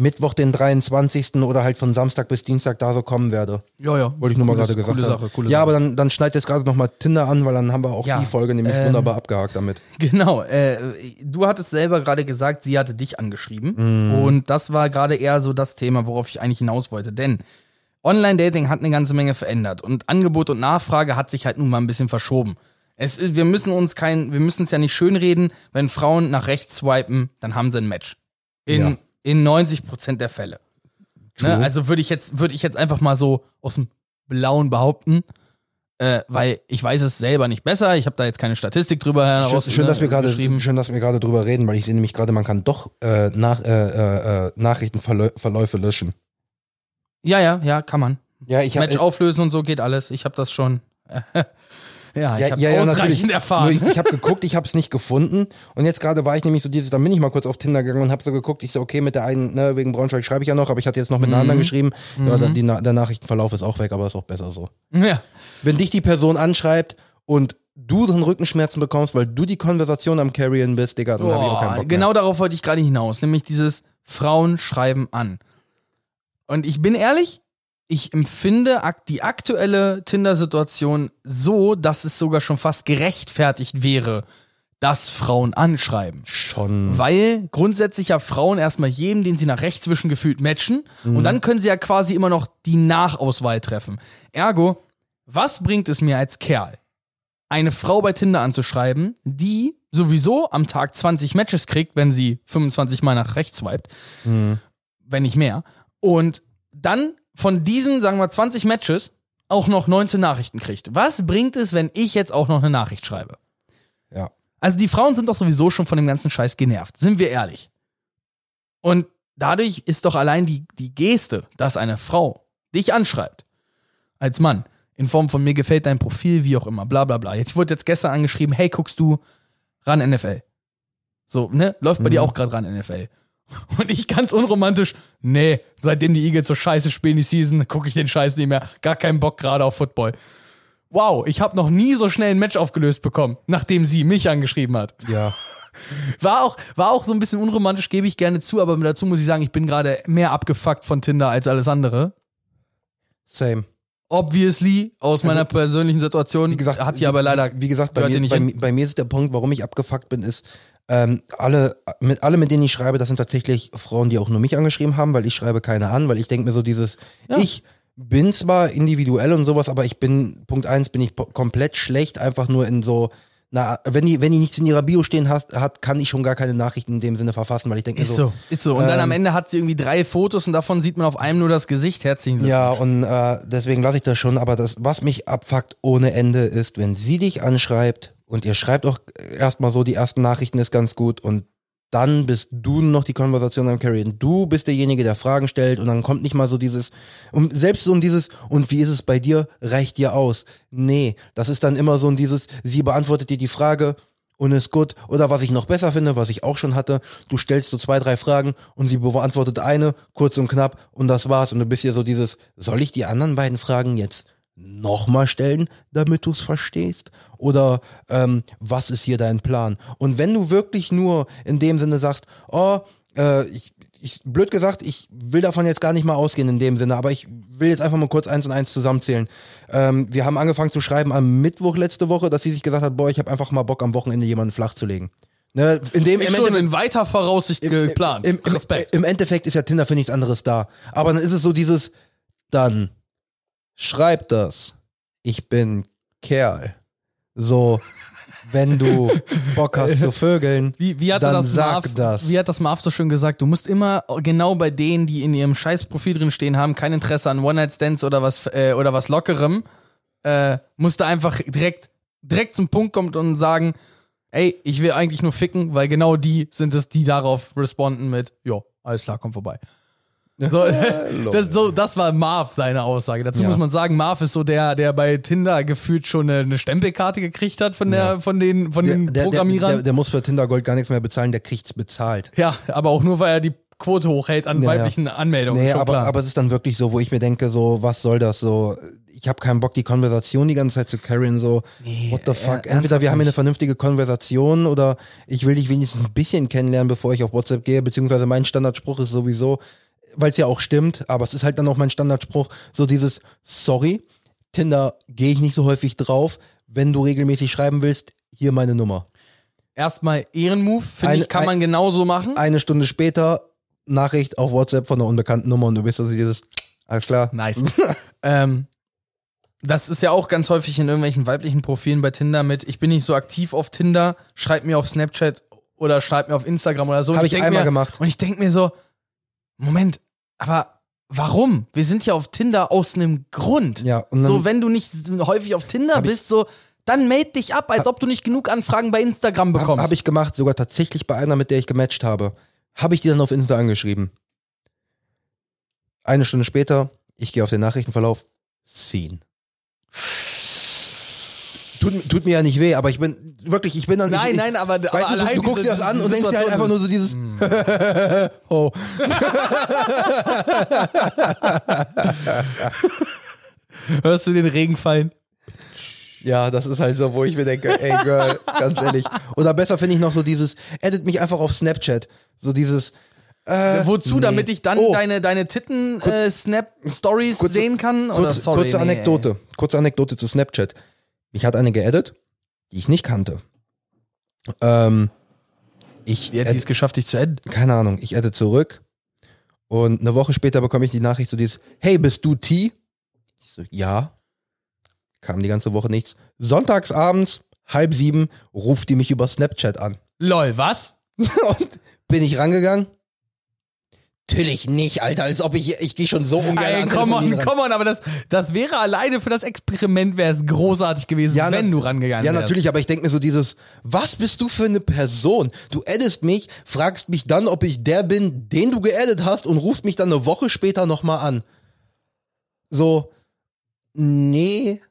Mittwoch, den 23. oder halt von Samstag bis Dienstag da so kommen werde. Ja, ja. Wollte ich nur mal gerade gesagt coole haben. Sache, coole ja, Sache. aber dann, dann schneid jetzt gerade noch mal Tinder an, weil dann haben wir auch Ja, die Folge nämlich ähm, wunderbar abgehakt damit. Genau, äh, du hattest selber gerade gesagt, sie hatte dich angeschrieben. Und das war gerade eher so das Thema, worauf ich eigentlich hinaus wollte. Denn Online-Dating hat eine ganze Menge verändert und Angebot und Nachfrage hat sich halt nun mal ein bisschen verschoben. Es, wir müssen uns kein, wir müssen es ja nicht schönreden, wenn Frauen nach rechts swipen, dann haben sie ein Match. In, Ja. In 90 Prozent der Fälle. Ne? Also würde ich jetzt, würde ich jetzt einfach mal so aus dem Blauen behaupten, äh, weil ich weiß es selber nicht besser. Ich habe da jetzt keine Statistik drüber heraus. Schön, schön, dass wir gerade schön, dass wir gerade drüber reden, weil ich sehe nämlich gerade, man kann doch äh, nach, äh, äh, äh, Nachrichtenverläufe löschen. Ja, ja, ja, kann man. Ja, ich habe Match auflösen und so geht alles. Ich habe das schon. Ja, ich habe ausreichend erfahren. Nur ich habe geguckt, ich habe es nicht gefunden. Und jetzt gerade war ich nämlich so dieses, dann bin ich mal kurz auf Tinder gegangen und habe so geguckt. Ich so, okay, mit der einen, ne, wegen Braunschweig schreibe ich ja noch, aber ich hatte jetzt noch mit einer anderen geschrieben. Ja, Mhm. die, der Nachrichtenverlauf ist auch weg, aber ist auch besser so. Ja. Wenn dich die Person anschreibt und du dann Rückenschmerzen bekommst, weil du die Konversation am Carrien bist, Digga, dann hab ich auch keinen Bock genau mehr. darauf wollte ich gerade hinaus, nämlich dieses Frauen schreiben an. Und ich bin ehrlich, ich empfinde die aktuelle Tinder-Situation so, dass es sogar schon fast gerechtfertigt wäre, dass Frauen anschreiben. Schon. Weil grundsätzlich ja Frauen erstmal jedem, den sie nach rechts wischen, gefühlt matchen. Und dann können sie ja quasi immer noch die Nachauswahl treffen. Ergo, was bringt es mir als Kerl, eine Frau bei Tinder anzuschreiben, die sowieso am Tag 20 Matches kriegt, wenn sie 25 Mal nach rechts swiped, wenn nicht mehr, und dann von diesen, sagen wir 20 Matches auch noch 19 Nachrichten kriegt. Was bringt es, wenn ich jetzt auch noch eine Nachricht schreibe? Ja. Also die Frauen sind doch sowieso schon von dem ganzen Scheiß genervt, sind wir ehrlich. Und dadurch ist doch allein die, die Geste, dass eine Frau dich anschreibt, als Mann, in Form von mir gefällt dein Profil, wie auch immer, bla bla bla. Jetzt wurde jetzt gestern angeschrieben, hey, guckst du ran NFL? So, ne? Läuft bei dir auch gerade ran NFL. Und ich ganz unromantisch, nee, seitdem die Eagles so scheiße spielen die Season, gucke ich den Scheiß nicht mehr. Gar keinen Bock gerade auf Football. Wow, ich habe noch nie so schnell ein Match aufgelöst bekommen, nachdem sie mich angeschrieben hat. Ja. War auch, war auch so ein bisschen unromantisch, gebe ich gerne zu, aber dazu muss ich sagen, ich bin gerade mehr abgefuckt von Tinder als alles andere. Same. Obviously, aus meiner persönlichen Situation, Also, Wie gesagt, hat hier aber leider. Wie gesagt, bei mir, nicht bei, bei mir ist der Punkt, warum ich abgefuckt bin, ist, ähm, alle, mit, alle, mit denen ich schreibe, das sind tatsächlich Frauen, die auch nur mich angeschrieben haben, weil ich schreibe keine an, weil ich denke mir so dieses, Ja. ich bin zwar individuell und sowas, aber ich bin, Punkt eins, bin ich komplett schlecht, einfach nur in so, na, wenn die, wenn die nichts in ihrer Bio stehen hat, hat, kann ich schon gar keine Nachrichten in dem Sinne verfassen, weil ich denke Ist so, so, ist so. Und dann ähm, am Ende hat sie irgendwie drei Fotos und davon sieht man auf einem nur das Gesicht. Herzlichen Glückwunsch. Ja, und äh, deswegen lasse ich das schon. Aber das, was mich abfuckt ohne Ende, ist, wenn sie dich anschreibt und ihr schreibt auch erstmal so, die ersten Nachrichten ist ganz gut und dann bist du noch die Konversation am Carryen. Du bist derjenige, der Fragen stellt und dann kommt nicht mal so dieses, und selbst so um dieses, und wie ist es bei dir, reicht dir aus. Nee, das ist dann immer so ein dieses, sie beantwortet dir die Frage und ist gut. Oder was ich noch besser finde, was ich auch schon hatte, du stellst so zwei, drei Fragen und sie beantwortet eine, kurz und knapp und das war's. Und du bist hier so dieses, soll ich die anderen beiden Fragen jetzt nochmal stellen, damit du es verstehst? Oder ähm, was ist hier dein Plan? Und wenn du wirklich nur in dem Sinne sagst, oh, äh, ich, ich, blöd gesagt, ich will davon jetzt gar nicht mal ausgehen in dem Sinne, aber ich will jetzt einfach mal kurz eins und eins zusammenzählen. Ähm, wir haben angefangen zu schreiben am Mittwoch letzte Woche, dass sie sich gesagt hat, boah, ich habe einfach mal Bock am Wochenende jemanden flach zu legen. Ne, in dem, Ist im schon Endeffekt- in weiter Voraussicht geplant. im, im, Respekt. Im Endeffekt ist ja Tinder für nichts anderes da. Aber dann ist es so dieses, dann schreib das. Ich bin Kerl. So, wenn du Bock hast zu vögeln, Wie, wie, hat dann das sag Marv, das. wie hat das Marv so schön gesagt? Du musst immer genau bei denen, die in ihrem scheiß Profil drin stehen haben, kein Interesse an One-Night-Stands oder was, äh, oder was Lockerem, äh, musst du einfach direkt, direkt zum Punkt kommen und sagen, ey, ich will eigentlich nur ficken, weil genau die sind es, die darauf responden mit, jo, alles klar, komm vorbei. So, das, so, das war Marv seine Aussage. Dazu Ja. muss man sagen, Marv ist so der, der bei Tinder gefühlt schon eine, eine Stempelkarte gekriegt hat von der, von den, von der, den der, der, Programmierern. der, der muss für Tinder Gold gar nichts mehr bezahlen, der kriegt's bezahlt. Ja, aber auch nur, weil er die Quote hochhält an Ja, ja. weiblichen Anmeldungen. Nee, schon aber, aber es ist dann wirklich so, wo ich mir denke, so, was soll das so? Ich habe keinen Bock, die Konversation die ganze Zeit zu carryen, so, Nee, what the äh, fuck? ernsthaft Entweder wir haben hier eine vernünftige Konversation oder ich will dich wenigstens ein bisschen kennenlernen, bevor ich auf WhatsApp gehe, beziehungsweise mein Standardspruch ist sowieso, weil es ja auch stimmt, aber es ist halt dann auch mein Standardspruch, so dieses, sorry, Tinder gehe ich nicht so häufig drauf, wenn du regelmäßig schreiben willst, hier meine Nummer. Erstmal Ehrenmove, finde ich, kann ein- man genauso machen. Eine Stunde später, Nachricht auf WhatsApp von einer unbekannten Nummer und du bist also dieses, alles klar. Nice. ähm, das ist ja auch ganz häufig in irgendwelchen weiblichen Profilen bei Tinder mit, ich bin nicht so aktiv auf Tinder, schreib mir auf Snapchat oder schreib mir auf Instagram oder so. Hab Und ich denk einmal mir, gemacht. Und ich denke mir so, Moment, aber warum? Wir sind ja auf Tinder aus einem Grund. Ja, und dann, So, wenn du nicht häufig auf Tinder bist, so, dann meld dich ab, als ob du nicht genug Anfragen bei Instagram Habe bekommst. hab ich gemacht, sogar tatsächlich bei einer, mit der ich gematcht habe. Habe ich die dann auf Insta angeschrieben. Eine Stunde später, ich gehe auf den Nachrichtenverlauf, seen. Tut, tut mir ja nicht weh, aber ich bin wirklich, ich bin dann Nein, ich, nein, aber- weißt aber du, du, guckst diese- dir das an und denkst dir halt einfach nur so dieses oh. Hörst du den Regen fallen? Ja, das ist halt so, wo ich mir denke, ey Girl, ganz ehrlich. Oder besser finde ich noch so dieses, edit mich einfach auf Snapchat. So dieses, äh, Wozu, nee. damit ich dann Oh, deine, deine Titten-Snap-Stories kurze- sehen kann? Oder kurz, sorry, kurze nee, Anekdote, kurze Anekdote zu Snapchat. Ich hatte eine geedit, die ich nicht kannte. Ähm, ich, Wie hat die es geschafft, dich zu enden? keine Ahnung, ich adde zurück und eine Woche später bekomme ich die Nachricht so dieses, hey, bist du T? Ich so, ja. Kam die ganze Woche nichts. Sonntags abends, halb sieben, ruft die mich über Snapchat an. Lol, was? Und bin ich rangegangen? Natürlich nicht, Alter, als ob ich, ich gehe schon so ungern Ey, an come on, come on, aber das, das wäre alleine für das Experiment wäre es großartig gewesen, Ja, wenn du rangegangen Ja, wärst. natürlich, aber ich denke mir so dieses, was bist du für eine Person? Du addest mich, fragst mich dann, ob ich der bin, den du geaddet hast und rufst mich dann eine Woche später nochmal an. So, nee,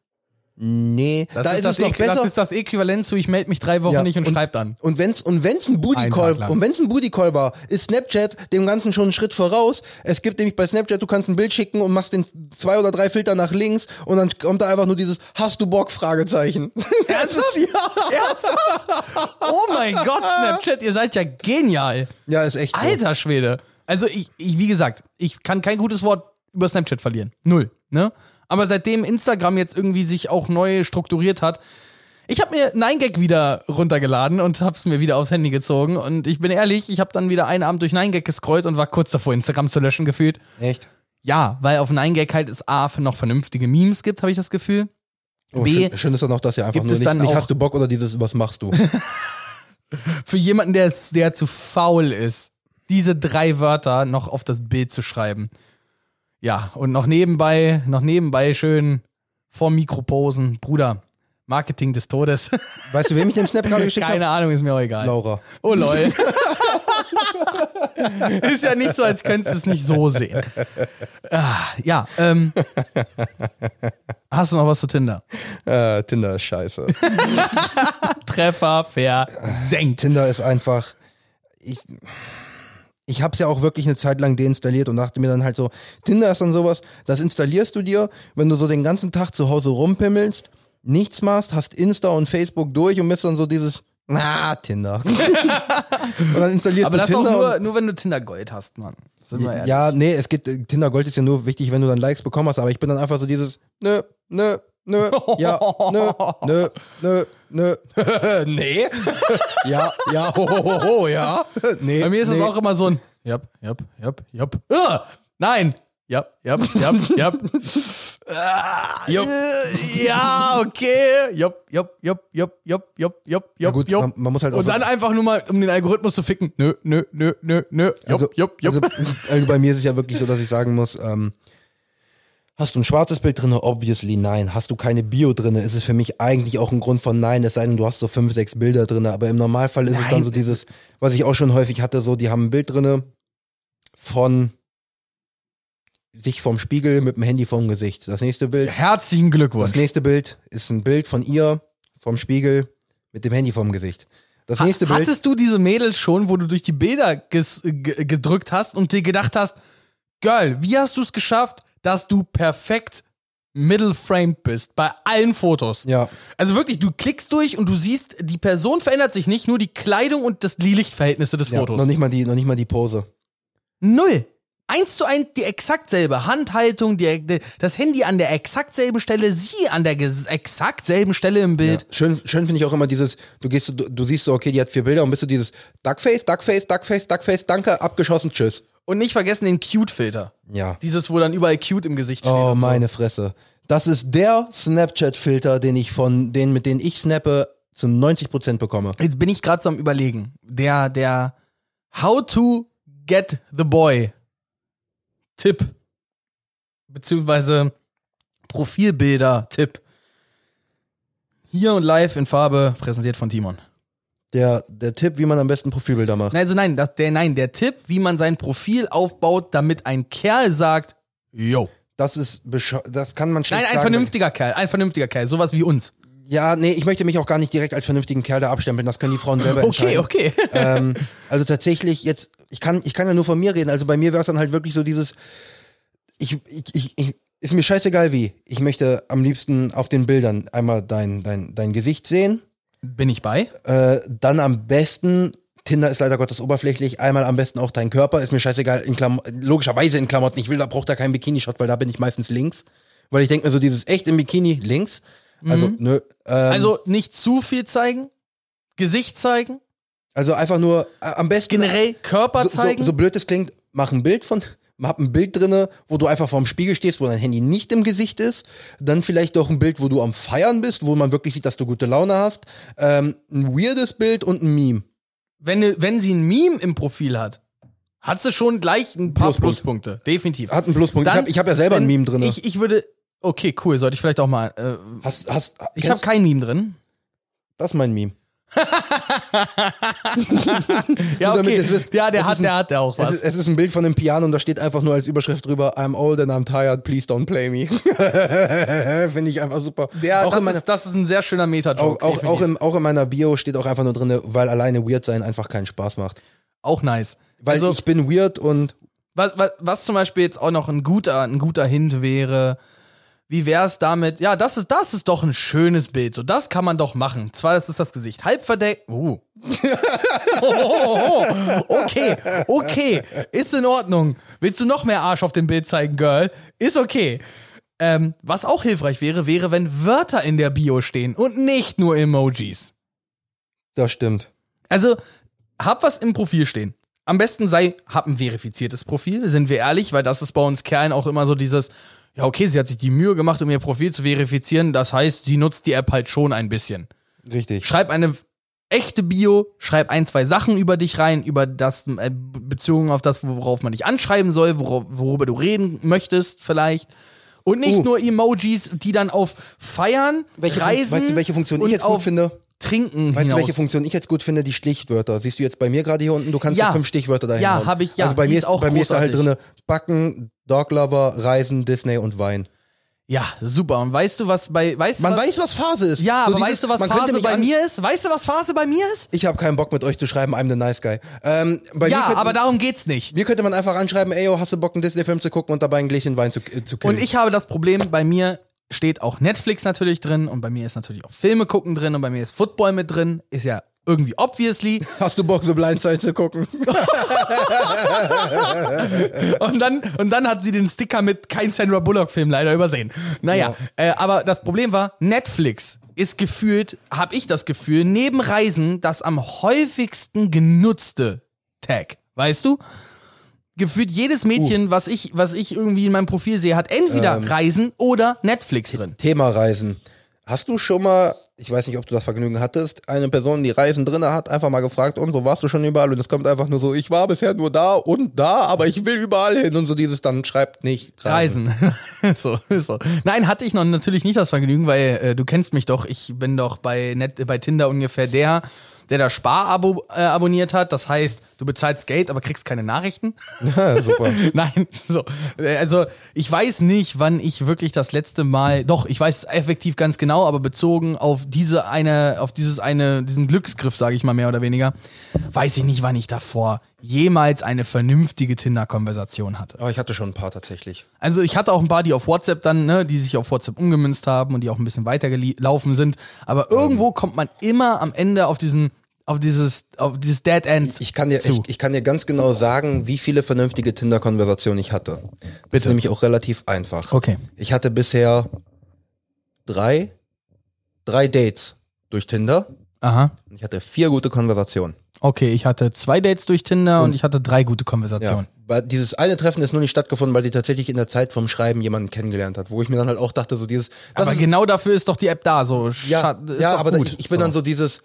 nee. Das, da ist, ist, das es noch Äqu- besser. das ist das Äquivalent zu, ich melde mich drei Wochen Ja, nicht und, und- schreib dann. und wenn's und wenn's ein Booty Call Tag lang. und wenn's ein Booty Call war, ist Snapchat dem ganzen schon einen Schritt voraus. Es gibt nämlich bei Snapchat, du kannst ein Bild schicken und machst den zwei oder drei Filter nach links und dann kommt da einfach nur dieses Hast du Bock Fragezeichen. Ernsthaft? ja. Ernsthaft? Oh mein Gott, Snapchat, ihr seid ja genial. Ja, ist echt so. Alter Schwede. Also ich, ich, wie gesagt, ich kann kein gutes Wort über Snapchat verlieren. Null. Ne? Aber seitdem Instagram jetzt irgendwie sich auch neu strukturiert hat, ich habe mir 9gag wieder runtergeladen und hab's mir wieder aufs Handy gezogen. Und ich bin ehrlich, ich habe dann wieder einen Abend durch 9gag gescrollt und war kurz davor, Instagram zu löschen gefühlt. Echt? Ja, weil auf 9gag halt es A noch vernünftige Memes gibt, habe ich das Gefühl. Oh, B, schön, schön ist doch noch, dass ihr einfach nur es nicht, dann nicht hast du Bock oder dieses Was machst du? Für jemanden, der, der zu faul ist, diese drei Wörter noch auf das Bild zu schreiben. Ja, und noch nebenbei, noch nebenbei schön vor Mikroposen. Bruder, Marketing des Todes. weißt du, wem ich den Snap gerade geschickt Keine habe? Ahnung, ist mir auch egal. Laura. Oh lol. ist ja nicht so, als könntest du es nicht so sehen. Ah, ja, ähm. Hast du noch was zu Tinder? Äh, Tinder ist scheiße. Treffer versenkt. Tinder ist einfach. Ich, ich habe es ja auch wirklich eine Zeit lang deinstalliert und dachte mir dann halt so, Tinder ist dann sowas, das installierst du dir, wenn du so den ganzen Tag zu Hause rumpimmelst, nichts machst, hast Insta und Facebook durch und bist dann so dieses, na, Tinder. und dann installierst Aber du das auch Tinder. nur, nur, wenn du Tinder Gold hast, Mann. Sind wir ja, nee, es geht, Tinder Gold ist ja nur wichtig, wenn du dann Likes bekommen hast, aber ich bin dann einfach so dieses, nö, nö, nö, ja, nö, nö, nö, nö, nee, ja, ja, ho, ho, ho, ho, ja, nee. Bei mir ist nee. es auch immer so ein Jap, jap, jap, jap. Uh, nein! Jap, jap, jap, jap. Ah, Jupp. äh, Ja, okay. Jop, jop, jop, jop, jop, jop, jop, jop, gut, jop. man, man muss halt Und dann einfach nur mal, um den Algorithmus zu ficken. Nö, nö, nö, nö, nö. Jop, also, jop, jop. Also, also bei mir ist es ja wirklich so, dass ich sagen muss, ähm, hast du ein schwarzes Bild drinne? Obviously nein. Hast du keine Bio drinne? Ist es für mich eigentlich auch ein Grund von nein, es sei denn, du hast so fünf, sechs Bilder drinne. Aber im Normalfall ist es Nein, dann so dieses, was ich auch schon häufig hatte, so, die haben ein Bild drinne von sich vom Spiegel mit dem Handy vorm Gesicht. Das nächste Bild, Herzlichen Glückwunsch. das nächste Bild ist ein Bild von ihr vom Spiegel mit dem Handy vorm Gesicht. Das Ha- nächste Bild. Hattest du diese Mädels schon, wo du durch die Bilder gedrückt hast und dir gedacht hast, Girl, wie hast du es geschafft, dass du perfekt middle framed bist bei allen Fotos? Ja, Also wirklich, du klickst durch und du siehst, die Person verändert sich nicht, nur die Kleidung und das die Lichtverhältnisse des ja Fotos. noch nicht mal die, noch nicht mal die Pose. Null. Eins zu eins die exakt selbe Handhaltung, die, die, das Handy an der exakt selben Stelle, sie an der exakt selben Stelle im Bild. Ja. Schön, schön finde ich auch immer dieses, du gehst, du, du siehst so, okay, die hat vier Bilder und bist du dieses Duckface, Duckface, Duckface, Duckface, danke, abgeschossen, tschüss. Und nicht vergessen den Cute-Filter. Ja. Dieses, wo dann überall Cute im Gesicht steht. Oh, und so. meine Fresse. Das ist der Snapchat-Filter, den ich von, den, mit denen ich snappe, zu 90% bekomme. Jetzt bin ich gerade so am überlegen. Der, der How to get the boy Tipp. Beziehungsweise Profilbilder Tipp. Hier und live in Farbe, präsentiert von Timon. Der, der Tipp, wie man am besten Profilbilder macht. Nein, also nein, das, der, nein, der Tipp, wie man sein Profil aufbaut, damit ein Kerl sagt, yo. Das ist, das kann man schlecht Nein, ein sagen. vernünftiger Kerl, ein vernünftiger Kerl, sowas wie uns. Ja, nee, ich möchte mich auch gar nicht direkt als vernünftigen Kerl da abstempeln. Das können die Frauen selber Okay, entscheiden. okay. ähm, also tatsächlich jetzt, ich kann, ich kann ja nur von mir reden. Also bei mir wäre es dann halt wirklich so dieses, ich, ich, ich, ich, ist mir scheißegal wie. Ich möchte am liebsten auf den Bildern einmal dein, dein, dein Gesicht sehen. Bin ich bei? Äh, dann am besten, Tinder ist leider Gottes oberflächlich, einmal am besten auch dein Körper. Ist mir scheißegal, in Klam logischerweise in Klamotten. Ich will, da braucht da keinen Bikini-Shot, weil da bin ich meistens links. Weil ich denke mir so, dieses echt im Bikini links. Also, nö. Ähm, Also nicht zu viel zeigen, Gesicht zeigen, also einfach nur äh, am besten. generell Körper so, zeigen. So, so blöd es klingt, mach ein Bild von, hab ein Bild drinne, wo du einfach vorm Spiegel stehst, wo dein Handy nicht im Gesicht ist. Dann vielleicht doch ein Bild, wo du am Feiern bist, wo man wirklich sieht, dass du gute Laune hast. Ähm, ein weirdes Bild und ein Meme. wenn, wenn sie ein Meme im Profil hat, hat sie schon gleich ein paar Pluspunkt. Pluspunkte. Definitiv. Hat einen Pluspunkt. ich Dann, habe ich hab ja selber ein Meme drinne. Ich, ich würde, okay, cool, sollte ich vielleicht auch mal, äh, hast, hast, ich habe kein Meme drin. Das ist mein Meme. Ja, okay. wisst, ja, der es hat, ein- der hat ja auch Es was. ist, es ist ein Bild von einem Piano und da steht einfach nur als Überschrift drüber, I'm old and I'm tired, please don't play me. Finde ich einfach super. Der, auch, das, in meiner, ist, das ist ein sehr schöner auch, Meta-Joke. auch, auch, definitiv. in, auch in meiner Bio steht auch einfach nur drin, weil alleine weird sein einfach keinen Spaß macht. auch nice. Weil also, ich bin weird und was, was, was zum Beispiel jetzt auch noch ein guter, ein guter Hint wäre, wie wär's damit? Ja, das ist, das ist doch ein schönes Bild. So, das kann man doch machen. Zwar, das ist das Gesicht halb verdeckt. Uh. okay, okay, ist in Ordnung. Willst du noch mehr Arsch auf dem Bild zeigen, Girl? Ist okay. Ähm, was auch hilfreich wäre, wäre, wenn Wörter in der Bio stehen und nicht nur Emojis. das stimmt. Also, hab was im Profil stehen. Am besten sei, hab ein verifiziertes Profil, sind wir ehrlich, weil das ist bei uns Kerlen auch immer so dieses, ja, okay, sie hat sich die Mühe gemacht, um ihr Profil zu verifizieren. Das heißt, sie nutzt die App halt schon ein bisschen. Richtig. Schreib eine echte Bio, schreib ein, zwei Sachen über dich rein, über das, äh, bezogen auf das, worauf man dich anschreiben soll, wor worüber du reden möchtest, vielleicht. Und nicht Uh. nur Emojis, die dann auf Feiern, Welche, Reisen weißt du, welche Funktion ich jetzt gut finde? Trinken Weißt du, hinaus. welche Funktion ich jetzt gut finde? Die Stichwörter. Siehst du jetzt bei mir gerade hier unten? Du kannst Ja. fünf Stichwörter dahin Ja, hauen. hab ich, ja. Also bei Die mir ist auch bei mir ist da halt drinne Backen, Doglover, Reisen, Disney und Wein. Ja, super. Und weißt du, was bei, weißt Man du, was, weiß, was Phase ist. ja, So aber dieses- weißt du, was Phase bei mir ist? Weißt du, was Phase bei mir ist? Ich habe keinen Bock mit euch zu schreiben, I'm the nice guy. Ähm, Ja, könnte, aber darum geht's nicht. mir könnte man einfach anschreiben, ey, yo, hast du Bock, einen Disney-Film zu gucken und dabei ein Gläschen Wein zu, äh, zu killen. Und ich habe das Problem, bei mir steht auch Netflix natürlich drin und bei mir ist natürlich auch Filme gucken drin und bei mir ist Football mit drin. Ist ja irgendwie obviously. Hast du Bock, so Blindside zu gucken? Und dann, und dann hat sie den Sticker mit kein Sandra Bullock-Film leider übersehen. Naja, äh, aber das Problem war, Netflix ist gefühlt, habe ich das Gefühl, neben Reisen das am häufigsten genutzte Tag. Weißt du? Gefühlt jedes Mädchen, was ich, was ich irgendwie in meinem Profil sehe, hat entweder Reisen oder Netflix drin. Thema Reisen. Hast du schon mal, ich weiß nicht, ob du das Vergnügen hattest, eine Person, die Reisen drinne hat, einfach mal gefragt, und wo warst du schon überall? Und es kommt einfach nur so, ich war bisher nur da und da, aber ich will überall hin. Und so dieses dann schreibt nicht Reisen. so, ist so. Nein, hatte ich noch natürlich nicht das Vergnügen, weil äh, du kennst mich doch. Ich bin doch bei, Net, bei Tinder ungefähr der, der das Sparabo äh, abonniert hat. Das heißt, du bezahlst Geld, aber kriegst keine Nachrichten. Ja, super. Nein, so. Äh, Also, ich weiß nicht, wann ich wirklich das letzte Mal, doch, ich weiß es effektiv ganz genau, aber bezogen auf diese eine, auf dieses eine, diesen Glücksgriff, sage ich mal mehr oder weniger, weiß ich nicht, wann ich davor jemals eine vernünftige Tinder-Konversation hatte. Aber ich hatte schon ein paar tatsächlich. Also ich hatte auch ein paar, die auf WhatsApp dann, ne, die sich auf WhatsApp umgemünzt haben und die auch ein bisschen weitergelaufen sind. Aber irgendwo kommt man immer am Ende auf diesen, auf dieses, auf dieses Dead End. Ich kann dir, ich, ich kann dir ganz genau sagen, wie viele vernünftige Tinder-Konversationen ich hatte. Das ist Bitte. nämlich auch relativ einfach. Okay. Ich hatte bisher drei, drei Dates durch Tinder. Aha. Und Ich hatte vier gute Konversationen. Okay, ich hatte zwei Dates durch Tinder und, ich hatte drei gute Konversationen. Ja. Weil dieses eine Treffen ist nur nicht stattgefunden, weil die tatsächlich in der Zeit vom Schreiben jemanden kennengelernt hat, wo ich mir dann halt auch dachte, so dieses. Aber genau dafür ist doch die App da, so ja, ja aber gut. ich, ich bin dann so dieses,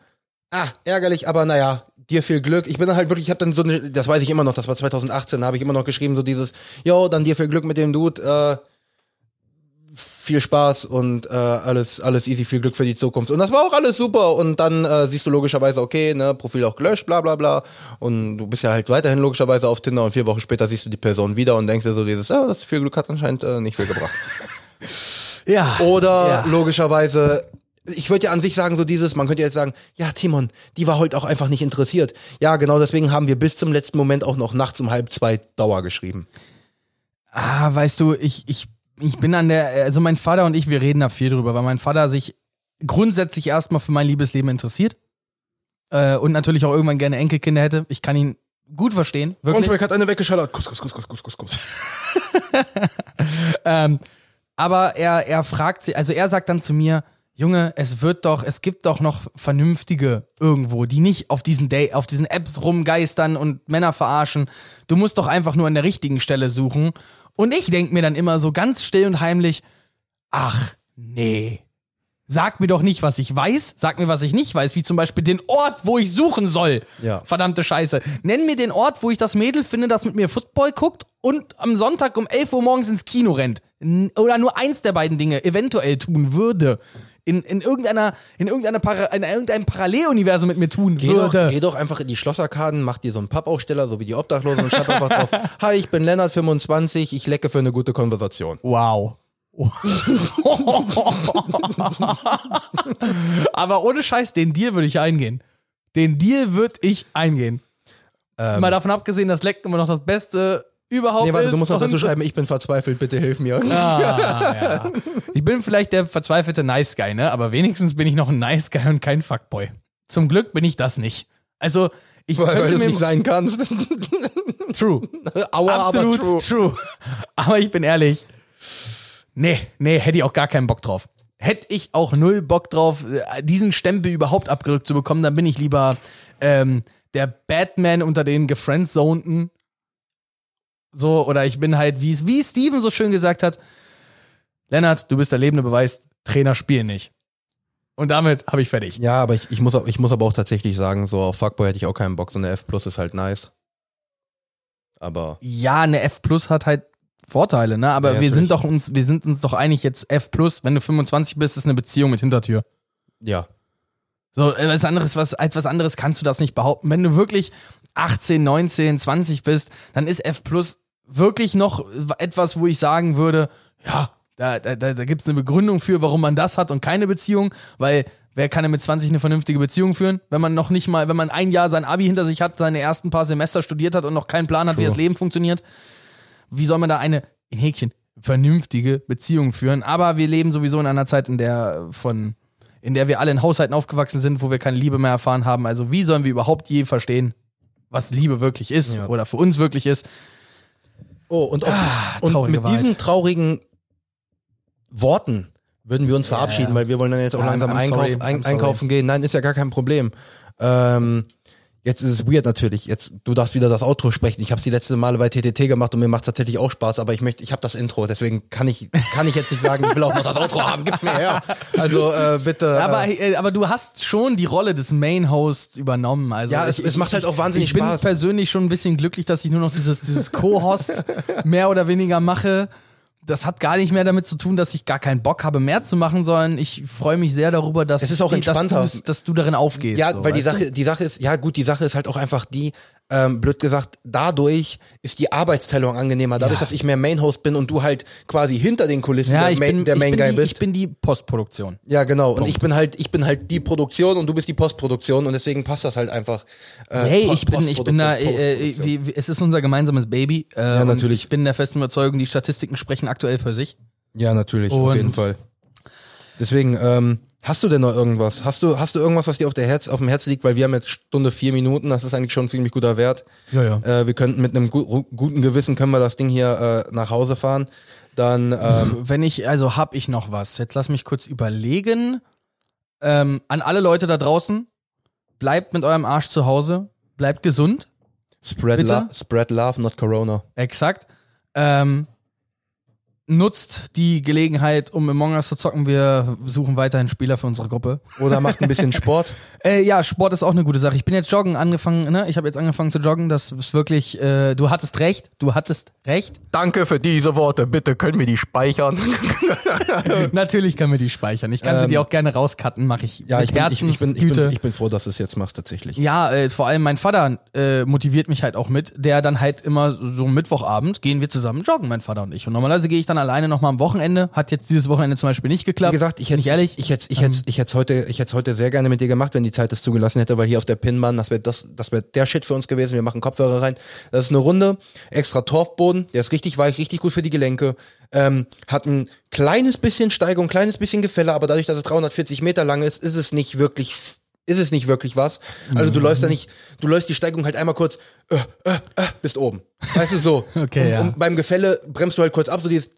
ah, ärgerlich, aber naja, dir viel Glück. Ich bin dann halt wirklich, ich habe dann so eine, das weiß ich immer noch, das war 2018, da habe ich immer noch geschrieben, so dieses, yo, dann dir viel Glück mit dem Dude, äh, viel Spaß und äh, alles, alles easy, viel Glück für die Zukunft. Und das war auch alles super. Und dann äh, siehst du logischerweise, okay, ne, Profil auch gelöscht, bla bla bla. Und du bist ja halt weiterhin logischerweise auf Tinder und vier Wochen später siehst du die Person wieder und denkst dir so dieses, ja, das viel Glück hat anscheinend äh, nicht viel gebracht. Ja. Oder Ja. logischerweise ich würde ja an sich sagen, so dieses, man könnte jetzt sagen, ja, Timon, die war heute auch einfach nicht interessiert. Ja, genau deswegen haben wir bis zum letzten Moment auch noch nachts um halb zwei Dauer geschrieben. Ah, weißt du, ich, ich, ich bin an der, also mein Vater und ich, wir reden da viel drüber, weil mein Vater sich grundsätzlich erstmal für mein Liebesleben interessiert. Äh, und natürlich auch irgendwann gerne Enkelkinder hätte. Ich kann ihn gut verstehen. Wirklich. Braunschweig hat eine weggeschallert. Kuss, kuss, kuss, kuss, kuss, kuss, kuss. ähm, aber er, er fragt sie, also er sagt dann zu mir, Junge, es wird doch, es gibt doch noch vernünftige irgendwo, die nicht auf diesen Day, auf diesen Apps rumgeistern und Männer verarschen. Du musst doch einfach nur an der richtigen Stelle suchen. Und ich denk mir dann immer so ganz still und heimlich, ach, nee. Sag mir doch nicht, was ich weiß, sag mir, was ich nicht weiß, wie zum Beispiel den Ort, wo ich suchen soll. Ja. Verdammte Scheiße. Nenn mir den Ort, wo ich das Mädel finde, das mit mir Football guckt und am Sonntag um 11 Uhr morgens ins Kino rennt. Oder nur eins der beiden Dinge eventuell tun würde. In, in irgendeiner, in irgendeiner Para, in irgendeinem Paralleluniversum mit mir tun Geh würde. doch, geh doch einfach in die Schlosserkarten, mach dir so einen Pappaufsteller, so wie die Obdachlosen und schreib einfach drauf, hi, ich bin Lennart 25, ich lecke für eine gute Konversation. Wow. Aber ohne Scheiß, den Deal würde ich eingehen. Den Deal würde ich eingehen. Mal davon abgesehen, dass Lecken immer noch das Beste überhaupt Nee, warte, ist. du musst noch dazu schreiben, ich bin verzweifelt, bitte hilf mir. Ah, ja. Ich bin vielleicht der verzweifelte Nice Guy, ne? Aber wenigstens bin ich noch ein Nice Guy und kein Fuckboy. Zum Glück bin ich das nicht. Also, ich Weil, weil könnte du es nicht sein kannst. True. Aua, Absolut aber true. true. Aber ich bin ehrlich. Nee, nee, hätte ich auch gar keinen Bock drauf. Hätte ich auch null Bock drauf, äh, diesen Stempel überhaupt abgerückt zu bekommen, dann bin ich lieber ähm, der Batman unter den gefriendzonten. So, oder ich bin halt, wie wie Steven so schön gesagt hat, Lennart, du bist der lebende Beweis, Trainer spielen nicht. Und damit habe ich fertig. Ja, aber ich, ich, muss, ich muss aber auch tatsächlich sagen, so auf Fuckboy hätte ich auch keinen Bock. So eine F Plus ist halt nice. Aber Ja, eine F Plus hat halt Vorteile, ne? Aber Ja, wir sind doch uns, wir sind uns doch einig jetzt F Plus, wenn du 25 bist, ist eine Beziehung mit Hintertür. ja, So, äh, was anderes, was, als was anderes kannst du das nicht behaupten. Wenn du wirklich 18, 19, 20 bist, dann ist F Plus wirklich noch etwas, wo ich sagen würde, ja, da, da, da, gibt es eine Begründung für, warum man das hat und keine Beziehung, weil wer kann denn mit 20 eine vernünftige Beziehung führen, wenn man noch nicht mal, wenn man ein Jahr sein Abi hinter sich hat, seine ersten paar Semester studiert hat und noch keinen Plan hat, wie True. das Leben funktioniert? Wie soll man da eine, in Häkchen, vernünftige Beziehung führen? Aber wir leben sowieso in einer Zeit, in der von in der wir alle in Haushalten aufgewachsen sind, wo wir keine Liebe mehr erfahren haben. Also wie sollen wir überhaupt je verstehen, was Liebe wirklich ist Ja. oder für uns wirklich ist? Oh, und, auf, und Ah, traurige mit Wahrheit. diesen traurigen Worten würden wir uns verabschieden, weil wir wollen dann jetzt auch Ja, langsam I'm einkauf, sorry, ein, I'm einkaufen gehen. Nein, ist ja gar kein Problem. Ähm, jetzt ist es weird natürlich. Jetzt du darfst wieder das Outro sprechen. Ich habe es die letzte Male bei TTT gemacht und mir macht tatsächlich auch Spaß, aber ich möchte, ich habe das Intro, deswegen kann ich kann ich jetzt nicht sagen, ich will auch noch das Outro haben. Gib's mir her. Also äh, bitte. Aber, äh, äh, aber du hast schon die Rolle des Main Host übernommen. Also Ja, es- es macht halt auch wahnsinnig ich bin Spaß. persönlich schon ein bisschen glücklich, dass ich nur noch dieses, dieses Co-Host mehr oder weniger mache. Das hat gar nicht mehr damit zu tun, dass ich gar keinen Bock habe, mehr zu machen, sondern ich freue mich sehr darüber, dass, Es ist auch dass, entspannter. du's- dass du darin aufgehst. Ja, so, weil die weißt du? Sache, die Sache ist, ja gut, die Sache ist halt auch einfach die, ähm, blöd gesagt, dadurch ist die Arbeitsteilung angenehmer, dadurch, Ja. dass ich mehr Main-Host bin und du halt quasi hinter den Kulissen Ja, der, Main, bin, der Main Guy die, bist. ich bin die Postproduktion. ja, genau. Und Punkt. ich bin halt, ich bin halt die Produktion und du bist die Postproduktion und deswegen passt das halt einfach. Äh, Hey, Post- ich bin, ich bin da, äh, äh, wie, wie, es ist unser gemeinsames Baby. Äh, Ja, und natürlich. Ich bin der festen Überzeugung, die Statistiken sprechen aktuell für sich. Ja, natürlich, auf Und- jeden Fall. Deswegen, ähm, hast du denn noch irgendwas? Hast du, hast du irgendwas, was dir auf, der Herz, auf dem Herz liegt? Weil wir haben jetzt Stunde vier Minuten, das ist eigentlich schon ein ziemlich guter Wert. Ja, ja. Äh, wir könnten mit einem gu guten Gewissen können wir das Ding hier äh, nach Hause fahren. Dann, ähm, Wenn ich, also hab ich noch was. Jetzt lass mich kurz überlegen. Ähm, an alle Leute da draußen, bleibt mit eurem Arsch zu Hause, bleibt gesund. spread, Bitte? lo spread love, not Corona. Exakt. Ähm, nutzt die Gelegenheit, um Among Us zu zocken. Wir suchen weiterhin Spieler für unsere Gruppe. Oder macht ein bisschen Sport. Äh, ja, Sport ist auch eine gute Sache. Ich bin jetzt joggen angefangen, ne? Ich habe jetzt angefangen zu joggen. Das ist wirklich, äh, du hattest recht, du hattest recht. Danke für diese Worte. Bitte können wir die speichern. Natürlich können wir die speichern. Ich kann sie Ähm, dir auch gerne rauscutten, mache ich ja, mit ich bin, ich, ich, bin, ich, bin, ich bin froh, dass du es jetzt machst, tatsächlich. Ja, äh, vor allem mein Vater äh, motiviert mich halt auch mit, der dann halt immer so Mittwochabend gehen wir zusammen joggen, mein Vater und ich. Und normalerweise gehe ich dann alleine nochmal am Wochenende. Hat jetzt dieses Wochenende zum Beispiel nicht geklappt. Wie gesagt, ich hätte ich ehrlich. ich hätte ich hätte ich hätte heute ich hätte heute sehr gerne mit dir gemacht, wenn die Zeit das zugelassen hätte, weil hier auf der Pinbahn, das wäre das das wäre der Shit für uns gewesen. Wir machen Kopfhörer rein. Das ist eine Runde, extra Torfboden, der ist richtig weich, richtig gut für die Gelenke. Ähm, hat ein kleines bisschen Steigung, kleines bisschen Gefälle, aber dadurch, dass es 340 Meter lang ist, ist es nicht wirklich ist es nicht wirklich was. Also du läufst da nicht, du läufst die Steigung halt einmal kurz, äh, äh, äh, bist oben. Weißt du so. Okay, und, ja. und beim Gefälle bremst du halt kurz ab, so dieses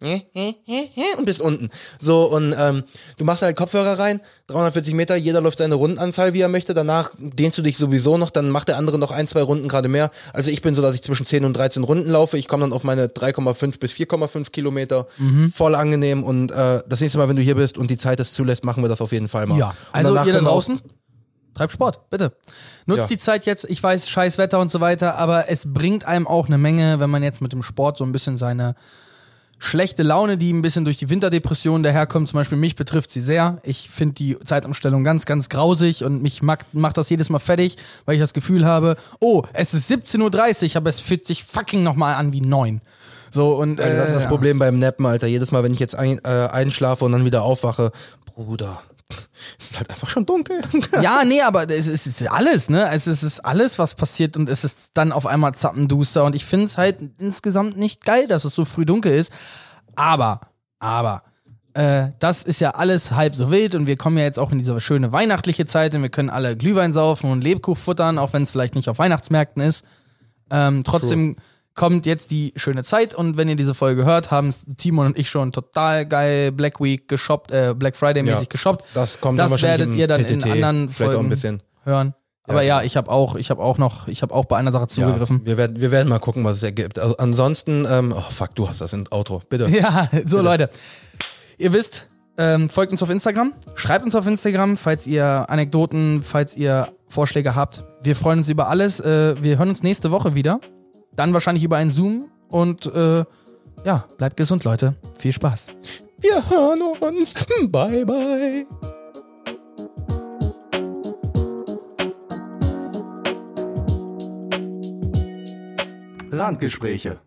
und bist unten. So und ähm, du machst halt Kopfhörer rein, 340 Meter, jeder läuft seine Rundenanzahl, wie er möchte. Danach dehnst du dich sowieso noch, dann macht der andere noch ein, zwei Runden gerade mehr. Also ich bin so, dass ich zwischen 10 und 13 Runden laufe. Ich komme dann auf meine 3,5 bis 4,5 Kilometer. Mhm. Voll angenehm und äh, das nächste Mal, wenn du hier bist und die Zeit es zulässt, machen wir das auf jeden Fall mal. Ja, also ihr da wir auch- treibt Sport, bitte. Nutzt Ja. die Zeit jetzt, ich weiß, scheiß Wetter und so weiter, aber es bringt einem auch eine Menge, wenn man jetzt mit dem Sport so ein bisschen seine schlechte Laune, die ein bisschen durch die Winterdepression daherkommt, zum Beispiel mich betrifft sie sehr. Ich finde die Zeitumstellung ganz, ganz grausig und mich macht, macht das jedes Mal fertig, weil ich das Gefühl habe, oh, es ist 17.30 Uhr, aber es fühlt sich fucking nochmal an wie 9. So und Alter, das ist das äh, Problem beim Nappen, Alter. Jedes Mal, wenn ich jetzt ein, äh, einschlafe und dann wieder aufwache, Bruder, es ist halt einfach schon dunkel. Ja, nee, aber es ist, es ist alles, ne? Es ist, es ist alles, was passiert und es ist dann auf einmal zappenduster und ich finde es halt insgesamt nicht geil, dass es so früh dunkel ist. Aber, aber, äh, das ist ja alles halb so wild und wir kommen ja jetzt auch in diese schöne weihnachtliche Zeit und wir können alle Glühwein saufen und Lebkuch futtern, auch wenn es vielleicht nicht auf Weihnachtsmärkten ist. Ähm, trotzdem kommt jetzt die schöne Zeit und wenn ihr diese Folge hört, haben Timon und ich schon total geil Black Week geshoppt, äh, Black Friday mäßig Ja, geshoppt. Das kommt Das werdet ihr dann in PTT, anderen Folgen hören. Aber Ja. ja, ich habe auch, ich habe auch noch, ich habe auch bei einer Sache zugegriffen. Ja, wir, werden, wir werden mal gucken, was es ergibt. Also ansonsten, ähm, oh fuck, du hast das im Outro. Bitte. Ja, so Leute. Ihr wisst, ähm, folgt uns auf Instagram, schreibt uns auf Instagram, falls ihr Anekdoten, falls ihr Vorschläge habt. Wir freuen uns über alles. Äh, wir hören uns nächste Woche wieder. Dann wahrscheinlich über einen Zoom und äh, ja, bleibt gesund, Leute. Viel Spaß. Wir hören uns. Bye, bye. Randgespräche.